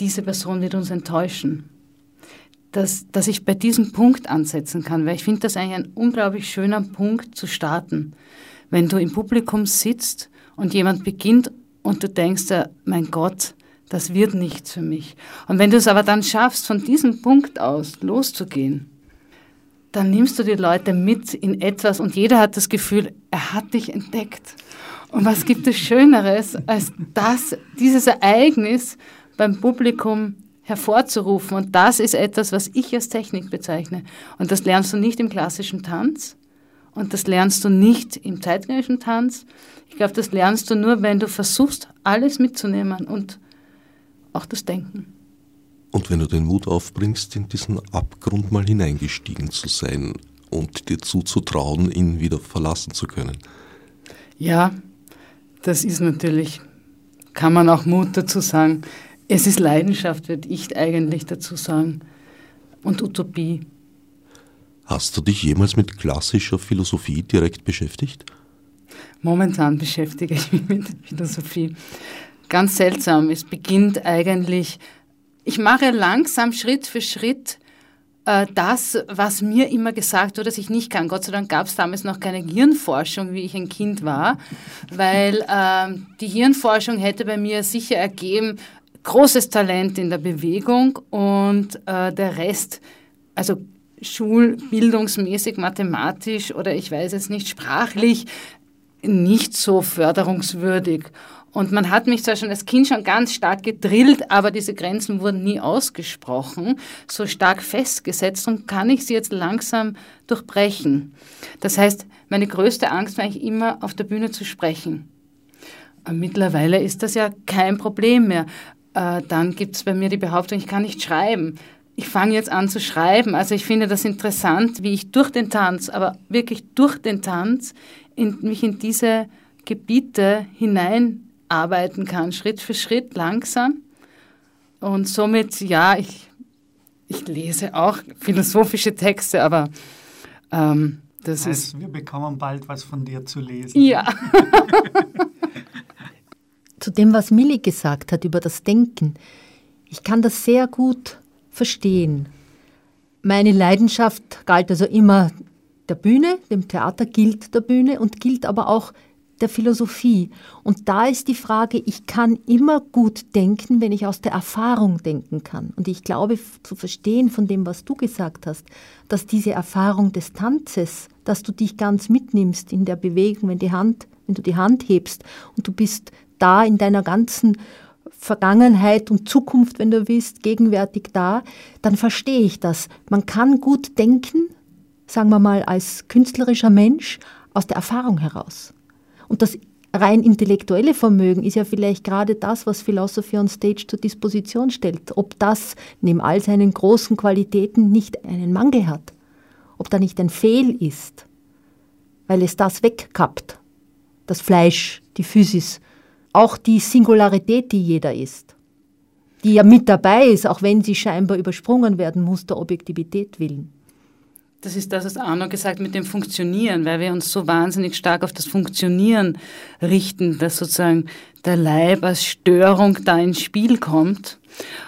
diese Person wird uns enttäuschen. Dass, dass ich bei diesem Punkt ansetzen kann, weil ich finde das eigentlich ein unglaublich schöner Punkt zu starten. Wenn du im Publikum sitzt und jemand beginnt und du denkst, mein Gott, das wird nichts für mich. Und wenn du es aber dann schaffst, von diesem Punkt aus loszugehen, dann nimmst du die Leute mit in etwas und jeder hat das Gefühl, er hat dich entdeckt. Und was gibt es Schöneres, als das, dieses Ereignis beim Publikum hervorzurufen? Und das ist etwas, was ich als Technik bezeichne. Und das lernst du nicht im klassischen Tanz. Und das lernst du nicht im zeitgenössischen Tanz. Ich glaube, das lernst du nur, wenn du versuchst, alles mitzunehmen und auch das Denken. Und wenn du den Mut aufbringst, in diesen Abgrund mal hineingestiegen zu sein und dir zuzutrauen, ihn wieder verlassen zu können. Ja, das ist natürlich, kann man auch Mut dazu sagen. Es ist Leidenschaft, würde ich eigentlich dazu sagen. Und Utopie. Hast du dich jemals mit klassischer Philosophie direkt beschäftigt? Momentan beschäftige ich mich mit Philosophie. Ganz seltsam. Es beginnt eigentlich, ich mache langsam Schritt für Schritt äh, das, was mir immer gesagt wurde, dass ich nicht kann. Gott sei Dank gab es damals noch keine Hirnforschung, wie ich ein Kind war, weil äh, die Hirnforschung hätte bei mir sicher ergeben, großes Talent in der Bewegung und äh, der Rest, also schulbildungsmäßig, mathematisch oder ich weiß es nicht, sprachlich nicht so förderungswürdig. Und man hat mich zwar schon als Kind schon ganz stark gedrillt, aber diese Grenzen wurden nie ausgesprochen, so stark festgesetzt und kann ich sie jetzt langsam durchbrechen. Das heißt, meine größte Angst war eigentlich immer, auf der Bühne zu sprechen. Und mittlerweile ist das ja kein Problem mehr. Äh, dann gibt es bei mir die Behauptung, ich kann nicht schreiben. Ich fange jetzt an zu schreiben. Also ich finde das interessant, wie ich durch den Tanz, aber wirklich durch den Tanz, in, mich in diese Gebiete hinein arbeiten kann, Schritt für Schritt, langsam. Und somit, ja, ich, ich lese auch philosophische Texte, aber ähm, das, das heißt, ist. Wir bekommen bald was von dir zu lesen. Ja. zu dem, was Millie gesagt hat über das Denken. Ich kann das sehr gut verstehen. Meine Leidenschaft galt also immer der Bühne, dem Theater gilt der Bühne und gilt aber auch der Philosophie. Und da ist die Frage, ich kann immer gut denken, wenn ich aus der Erfahrung denken kann. Und ich glaube zu verstehen von dem, was du gesagt hast, dass diese Erfahrung des Tanzes, dass du dich ganz mitnimmst in der Bewegung, wenn die Hand, wenn du die Hand hebst und du bist da in deiner ganzen Vergangenheit und Zukunft, wenn du willst, gegenwärtig da, dann verstehe ich das. Man kann gut denken, sagen wir mal als künstlerischer Mensch, aus der Erfahrung heraus. Und das rein intellektuelle Vermögen ist ja vielleicht gerade das, was Philosophy on Stage zur Disposition stellt. Ob das neben all seinen großen Qualitäten nicht einen Mangel hat. Ob da nicht ein Fehl ist, weil es das wegkappt. Das Fleisch, die Physis, auch die Singularität, die jeder ist. Die ja mit dabei ist, auch wenn sie scheinbar übersprungen werden muss, der Objektivität willen. Das ist das, was Arno gesagt mit dem Funktionieren, weil wir uns so wahnsinnig stark auf das Funktionieren richten, dass sozusagen der Leib als Störung da ins Spiel kommt.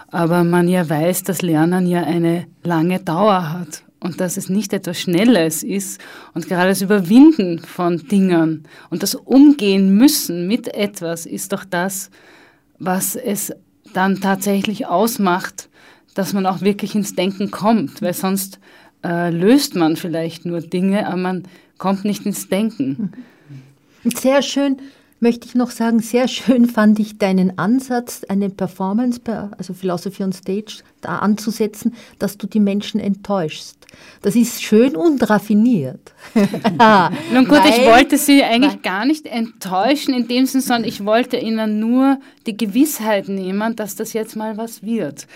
Aber man ja weiß, dass Lernen ja eine lange Dauer hat und dass es nicht etwas Schnelles ist und gerade das Überwinden von Dingen und das Umgehen müssen mit etwas ist doch das, was es dann tatsächlich ausmacht, dass man auch wirklich ins Denken kommt, weil sonst äh, löst man vielleicht nur Dinge, aber man kommt nicht ins Denken. Sehr schön möchte ich noch sagen, sehr schön fand ich deinen Ansatz, eine Performance, also Philosophy on Stage, da anzusetzen, dass du die Menschen enttäuschst. Das ist schön und raffiniert. Nun gut, weil, ich wollte sie eigentlich weil, gar nicht enttäuschen in dem Sinne, sondern ich wollte ihnen nur die Gewissheit nehmen, dass das jetzt mal was wird.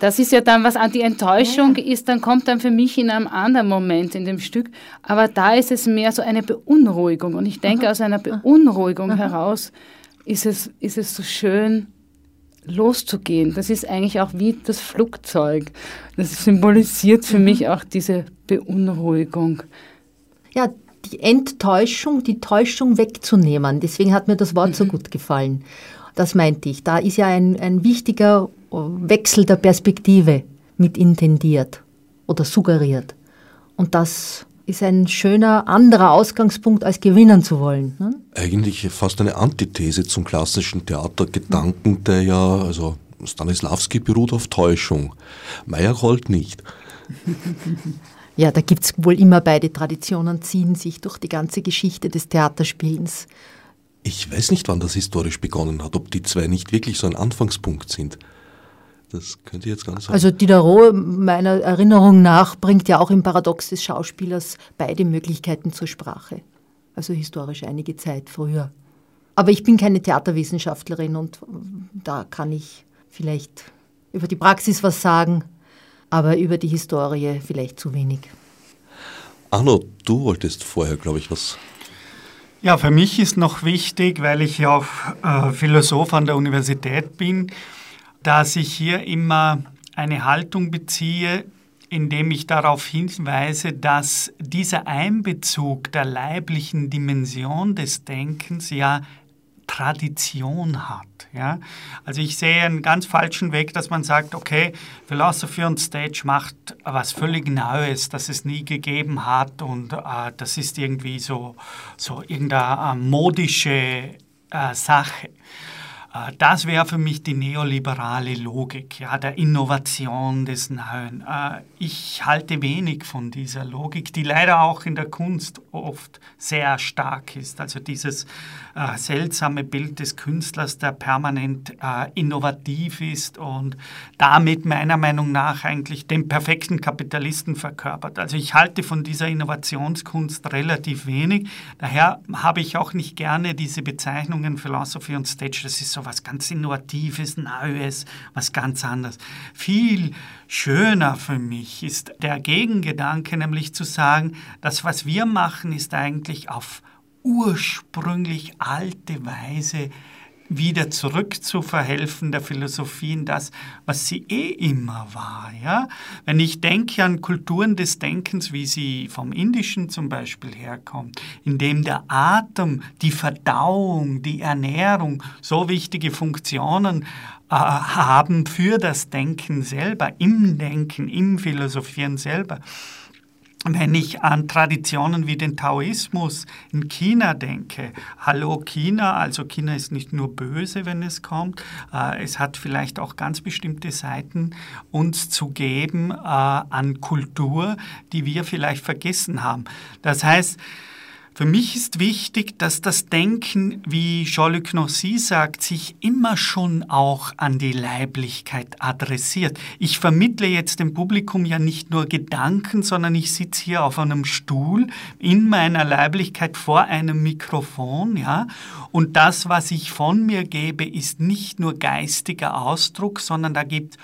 Das ist ja dann, was an die Enttäuschung ja. ist, dann kommt dann für mich in einem anderen Moment in dem Stück. Aber da ist es mehr so eine Beunruhigung. Und ich denke, Aha. aus einer Beunruhigung Aha. heraus ist es, ist es so schön, loszugehen. Das ist eigentlich auch wie das Flugzeug. Das symbolisiert für mhm. mich auch diese Beunruhigung. Ja, die Enttäuschung, die Täuschung wegzunehmen. Deswegen hat mir das Wort mhm. so gut gefallen. Das meinte ich. Da ist ja ein, ein wichtiger Wechsel der Perspektive mit intendiert oder suggeriert. Und das ist ein schöner anderer Ausgangspunkt, als gewinnen zu wollen. Ne? Eigentlich fast eine Antithese zum klassischen Theatergedanken, der ja, also Stanislavski beruht auf Täuschung, Meyerhold nicht. Ja, da gibt es wohl immer beide Traditionen, ziehen sich durch die ganze Geschichte des Theaterspielens. Ich weiß nicht, wann das historisch begonnen hat, ob die zwei nicht wirklich so ein Anfangspunkt sind. Das könnte ich jetzt gar nicht sagen. Also Diderot, meiner Erinnerung nach, bringt ja auch im Paradox des Schauspielers beide Möglichkeiten zur Sprache. Also historisch einige Zeit früher. Aber ich bin keine Theaterwissenschaftlerin und da kann ich vielleicht über die Praxis was sagen, aber über die Historie vielleicht zu wenig. Arno, du wolltest vorher, glaube ich, was ja, für mich ist noch wichtig, weil ich ja auch äh, Philosoph an der Universität bin, dass ich hier immer eine Haltung beziehe, indem ich darauf hinweise, dass dieser Einbezug der leiblichen Dimension des Denkens ja Tradition hat. Ja? Also ich sehe einen ganz falschen Weg, dass man sagt, okay, Philosophy on Stage macht was völlig Neues, das es nie gegeben hat und äh, das ist irgendwie so, so irgendeine modische äh, Sache. Äh, das wäre für mich die neoliberale Logik, ja, der Innovation des Neuen. Äh, ich halte wenig von dieser Logik, die leider auch in der Kunst oft sehr stark ist. Also dieses äh, seltsame Bild des Künstlers, der permanent innovativ ist und damit meiner Meinung nach eigentlich den perfekten Kapitalisten verkörpert. Also ich halte von dieser Innovationskunst relativ wenig. Daher habe ich auch nicht gerne diese Bezeichnungen Philosophy und Stage. Das ist so was ganz Innovatives, Neues, was ganz anderes. Viel schöner für mich ist der Gegengedanke, nämlich zu sagen, das, was wir machen, ist eigentlich auf ursprünglich alte Weise wieder zurück zu verhelfen der Philosophie in das, was sie eh immer war. Ja? Wenn ich denke an Kulturen des Denkens, wie sie vom Indischen zum Beispiel herkommt, in dem der Atem, die Verdauung, die Ernährung so wichtige Funktionen äh, haben für das Denken selber, im Denken, im Philosophieren selber, wenn ich an Traditionen wie den Taoismus in China denke, hallo China, also China ist nicht nur böse, wenn es kommt, äh, es hat vielleicht auch ganz bestimmte Seiten uns zu geben äh, an Kultur, die wir vielleicht vergessen haben. Das heißt, für mich ist wichtig, dass das Denken, wie Jean-Luc Nancy sagt, sich immer schon auch an die Leiblichkeit adressiert. Ich vermittle jetzt dem Publikum ja nicht nur Gedanken, sondern ich sitze hier auf einem Stuhl in meiner Leiblichkeit vor einem Mikrofon, ja. Und das, was ich von mir gebe, ist nicht nur geistiger Ausdruck, sondern da gibt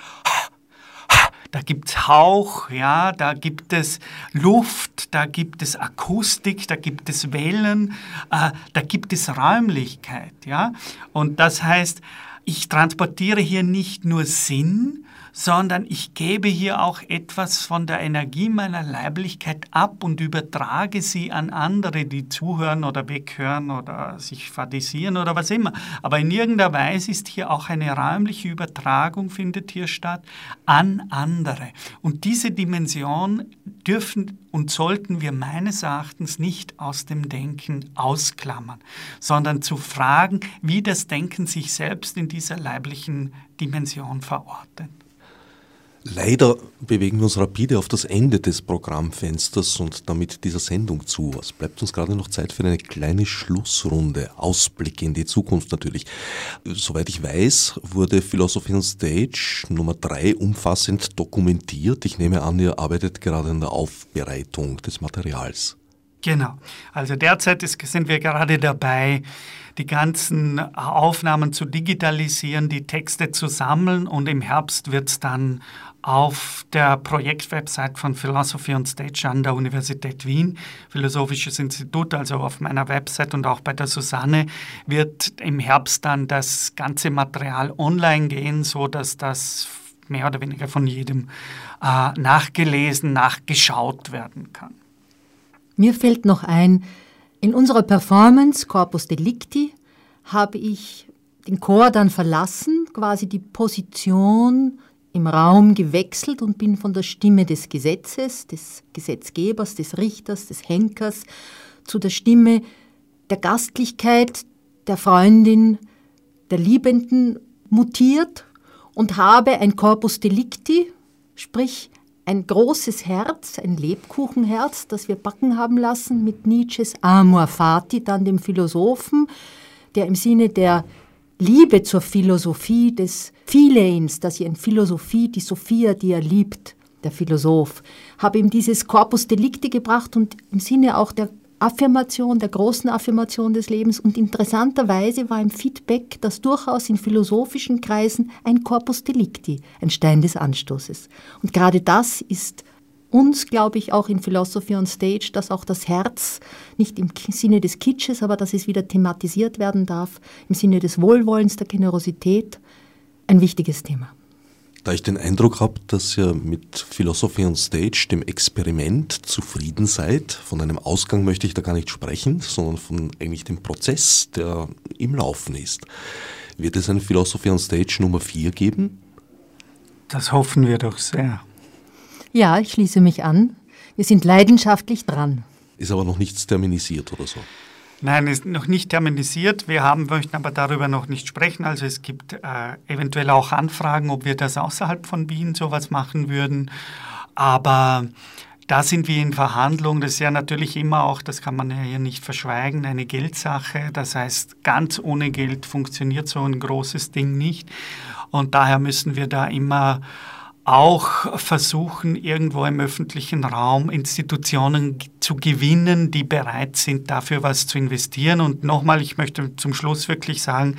da gibt es Hauch, ja, da gibt es Luft, da gibt es Akustik, da gibt es Wellen, äh, da gibt es Räumlichkeit. Ja? Und das heißt, ich transportiere hier nicht nur Sinn, sondern ich gebe hier auch etwas von der Energie meiner Leiblichkeit ab und übertrage sie an andere, die zuhören oder weghören oder sich fadisieren oder was immer. Aber in irgendeiner Weise ist hier auch eine räumliche Übertragung, findet hier statt, an andere. Und diese Dimension dürfen und sollten wir meines Erachtens nicht aus dem Denken ausklammern, sondern zu fragen, wie das Denken sich selbst in dieser leiblichen Dimension verortet. Leider bewegen wir uns rapide auf das Ende des Programmfensters und damit dieser Sendung zu. Es bleibt uns gerade noch Zeit für eine kleine Schlussrunde. Ausblick in die Zukunft natürlich. Soweit ich weiß, wurde Philosophy on Stage Nummer 3 umfassend dokumentiert. Ich nehme an, ihr arbeitet gerade an der Aufbereitung des Materials. Genau. Also derzeit ist, sind wir gerade dabei, die ganzen Aufnahmen zu digitalisieren, die Texte zu sammeln und im Herbst wird es dann auf der Projektwebsite von Philosophy on Stage an der Universität Wien, Philosophisches Institut, also auf meiner Website und auch bei der Susanne, wird im Herbst dann das ganze Material online gehen, so dass das mehr oder weniger von jedem äh, nachgelesen, nachgeschaut werden kann. Mir fällt noch ein, in unserer Performance Corpus Delicti habe ich den Chor dann verlassen, quasi die Position im Raum gewechselt und bin von der Stimme des Gesetzes, des Gesetzgebers, des Richters, des Henkers zu der Stimme der Gastlichkeit, der Freundin, der Liebenden mutiert und habe ein Corpus Delicti, sprich ein großes Herz, ein Lebkuchenherz, das wir backen haben lassen mit Nietzsches Amor Fati, dann dem Philosophen, der im Sinne der Liebe zur Philosophie des Phileins, dass sie in Philosophie, die Sophia, die er liebt, der Philosoph, habe ihm dieses Corpus Delicti gebracht und im Sinne auch der Affirmation, der großen Affirmation des Lebens. Und interessanterweise war im Feedback, dass durchaus in philosophischen Kreisen ein Corpus Delicti, ein Stein des Anstoßes. Und gerade das ist uns, glaube ich, auch in Philosophy on Stage, dass auch das Herz, nicht im Sinne des Kitsches, aber dass es wieder thematisiert werden darf, im Sinne des Wohlwollens, der Generosität, ein wichtiges Thema. Da ich den Eindruck habe, dass ihr mit Philosophy on Stage, dem Experiment, zufrieden seid, von einem Ausgang möchte ich da gar nicht sprechen, sondern von eigentlich dem Prozess, der im Laufen ist. Wird es ein Philosophy on Stage Nummer 4 geben? Das hoffen wir doch sehr. Ja, ich schließe mich an. Wir sind leidenschaftlich dran. Ist aber noch nichts terminisiert oder so. Nein, ist noch nicht terminisiert. Wir haben, möchten aber darüber noch nicht sprechen. Also es gibt äh, eventuell auch Anfragen, ob wir das außerhalb von Wien sowas machen würden. Aber da sind wir in Verhandlungen. Das ist ja natürlich immer auch, das kann man ja hier nicht verschweigen, eine Geldsache. Das heißt, ganz ohne Geld funktioniert so ein großes Ding nicht. Und daher müssen wir da immer auch versuchen, irgendwo im öffentlichen Raum Institutionen zu gewinnen, die bereit sind, dafür was zu investieren. Und nochmal, ich möchte zum Schluss wirklich sagen,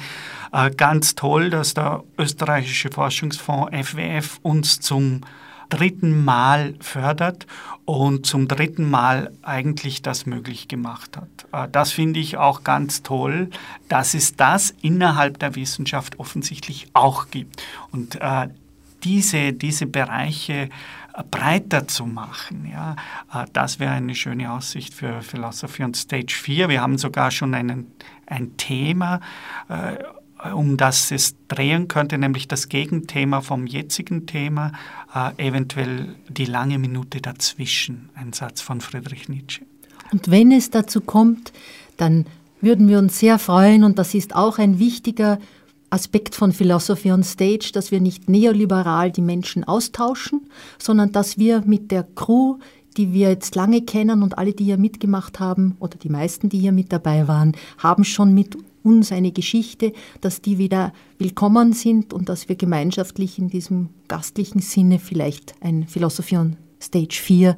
äh, ganz toll, dass der österreichische Forschungsfonds FWF uns zum dritten Mal fördert und zum dritten Mal eigentlich das möglich gemacht hat. Äh, das finde ich auch ganz toll, dass es das innerhalb der Wissenschaft offensichtlich auch gibt. Und äh, diese, diese Bereiche äh, breiter zu machen. Ja, äh, das wäre eine schöne Aussicht für Philosophy und Stage 4. Wir haben sogar schon einen, ein Thema, äh, um das es drehen könnte, nämlich das Gegenthema vom jetzigen Thema, eventuell die lange Minute dazwischen, ein Satz von Friedrich Nietzsche. Und wenn es dazu kommt, dann würden wir uns sehr freuen, und das ist auch ein wichtiger Aspekt von Philosophy on Stage, dass wir nicht neoliberal die Menschen austauschen, sondern dass wir mit der Crew, die wir jetzt lange kennen und alle, die hier mitgemacht haben, oder die meisten, die hier mit dabei waren, haben schon mit uns eine Geschichte, dass die wieder willkommen sind und dass wir gemeinschaftlich in diesem gastlichen Sinne vielleicht ein Philosophy on Stage 4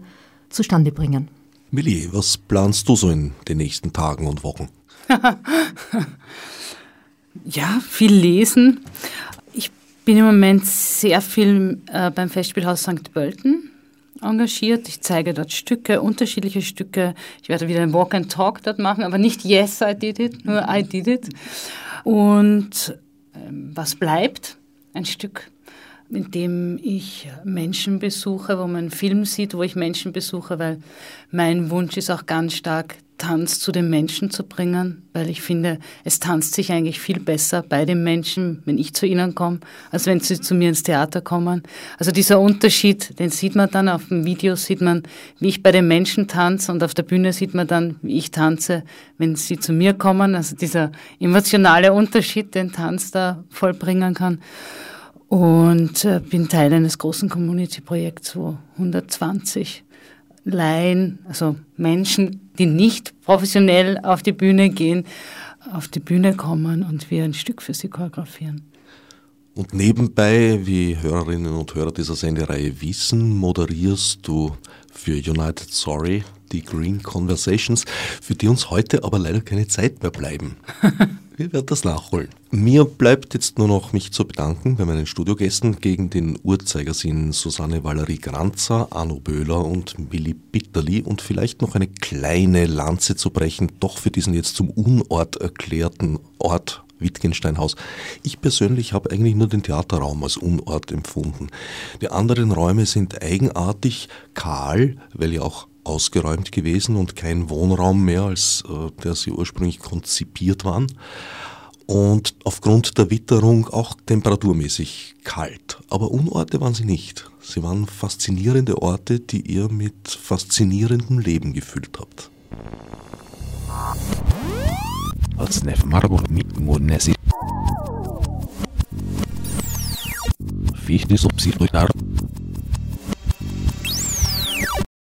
zustande bringen. Millie, was planst du so in den nächsten Tagen und Wochen? Ja, viel lesen. Ich bin im Moment sehr viel äh, beim Festspielhaus St. Pölten engagiert. Ich zeige dort Stücke, unterschiedliche Stücke. Ich werde wieder ein Walk and Talk dort machen, aber nicht Yes, I did it, nur I did it. Und ähm, was bleibt? Ein Stück, in dem ich Menschen besuche, wo man einen Film sieht, wo ich Menschen besuche, weil mein Wunsch ist auch ganz stark, Tanz zu den Menschen zu bringen, weil ich finde, es tanzt sich eigentlich viel besser bei den Menschen, wenn ich zu ihnen komme, als wenn sie zu mir ins Theater kommen. Also dieser Unterschied, den sieht man dann auf dem Video, sieht man, wie ich bei den Menschen tanze und auf der Bühne sieht man dann, wie ich tanze, wenn sie zu mir kommen. Also dieser emotionale Unterschied, den Tanz da vollbringen kann. Und äh, bin Teil eines großen Community-Projekts, wo 120 Laien, also Menschen, die nicht professionell auf die Bühne gehen, auf die Bühne kommen und wir ein Stück für sie choreografieren. Und nebenbei, wie Hörerinnen und Hörer dieser Sendereihe wissen, moderierst du für United Sorry die Green Conversations, für die uns heute aber leider keine Zeit mehr bleiben. Wir werden das nachholen. Mir bleibt jetzt nur noch mich zu bedanken bei meinen Studiogästen gegen den Uhrzeigersinn Susanne Valerie Granzer, Arno Böhler und Willi Bitterli und vielleicht noch eine kleine Lanze zu brechen, doch für diesen jetzt zum Unort erklärten Ort Wittgensteinhaus. Ich persönlich habe eigentlich nur den Theaterraum als Unort empfunden. Die anderen Räume sind eigenartig, kahl, weil ja auch ausgeräumt gewesen und kein Wohnraum mehr, als äh, der sie ursprünglich konzipiert waren. Und aufgrund der Witterung auch temperaturmäßig kalt. Aber Unorte waren sie nicht. Sie waren faszinierende Orte, die ihr mit faszinierendem Leben gefüllt habt. Fichte subsidiar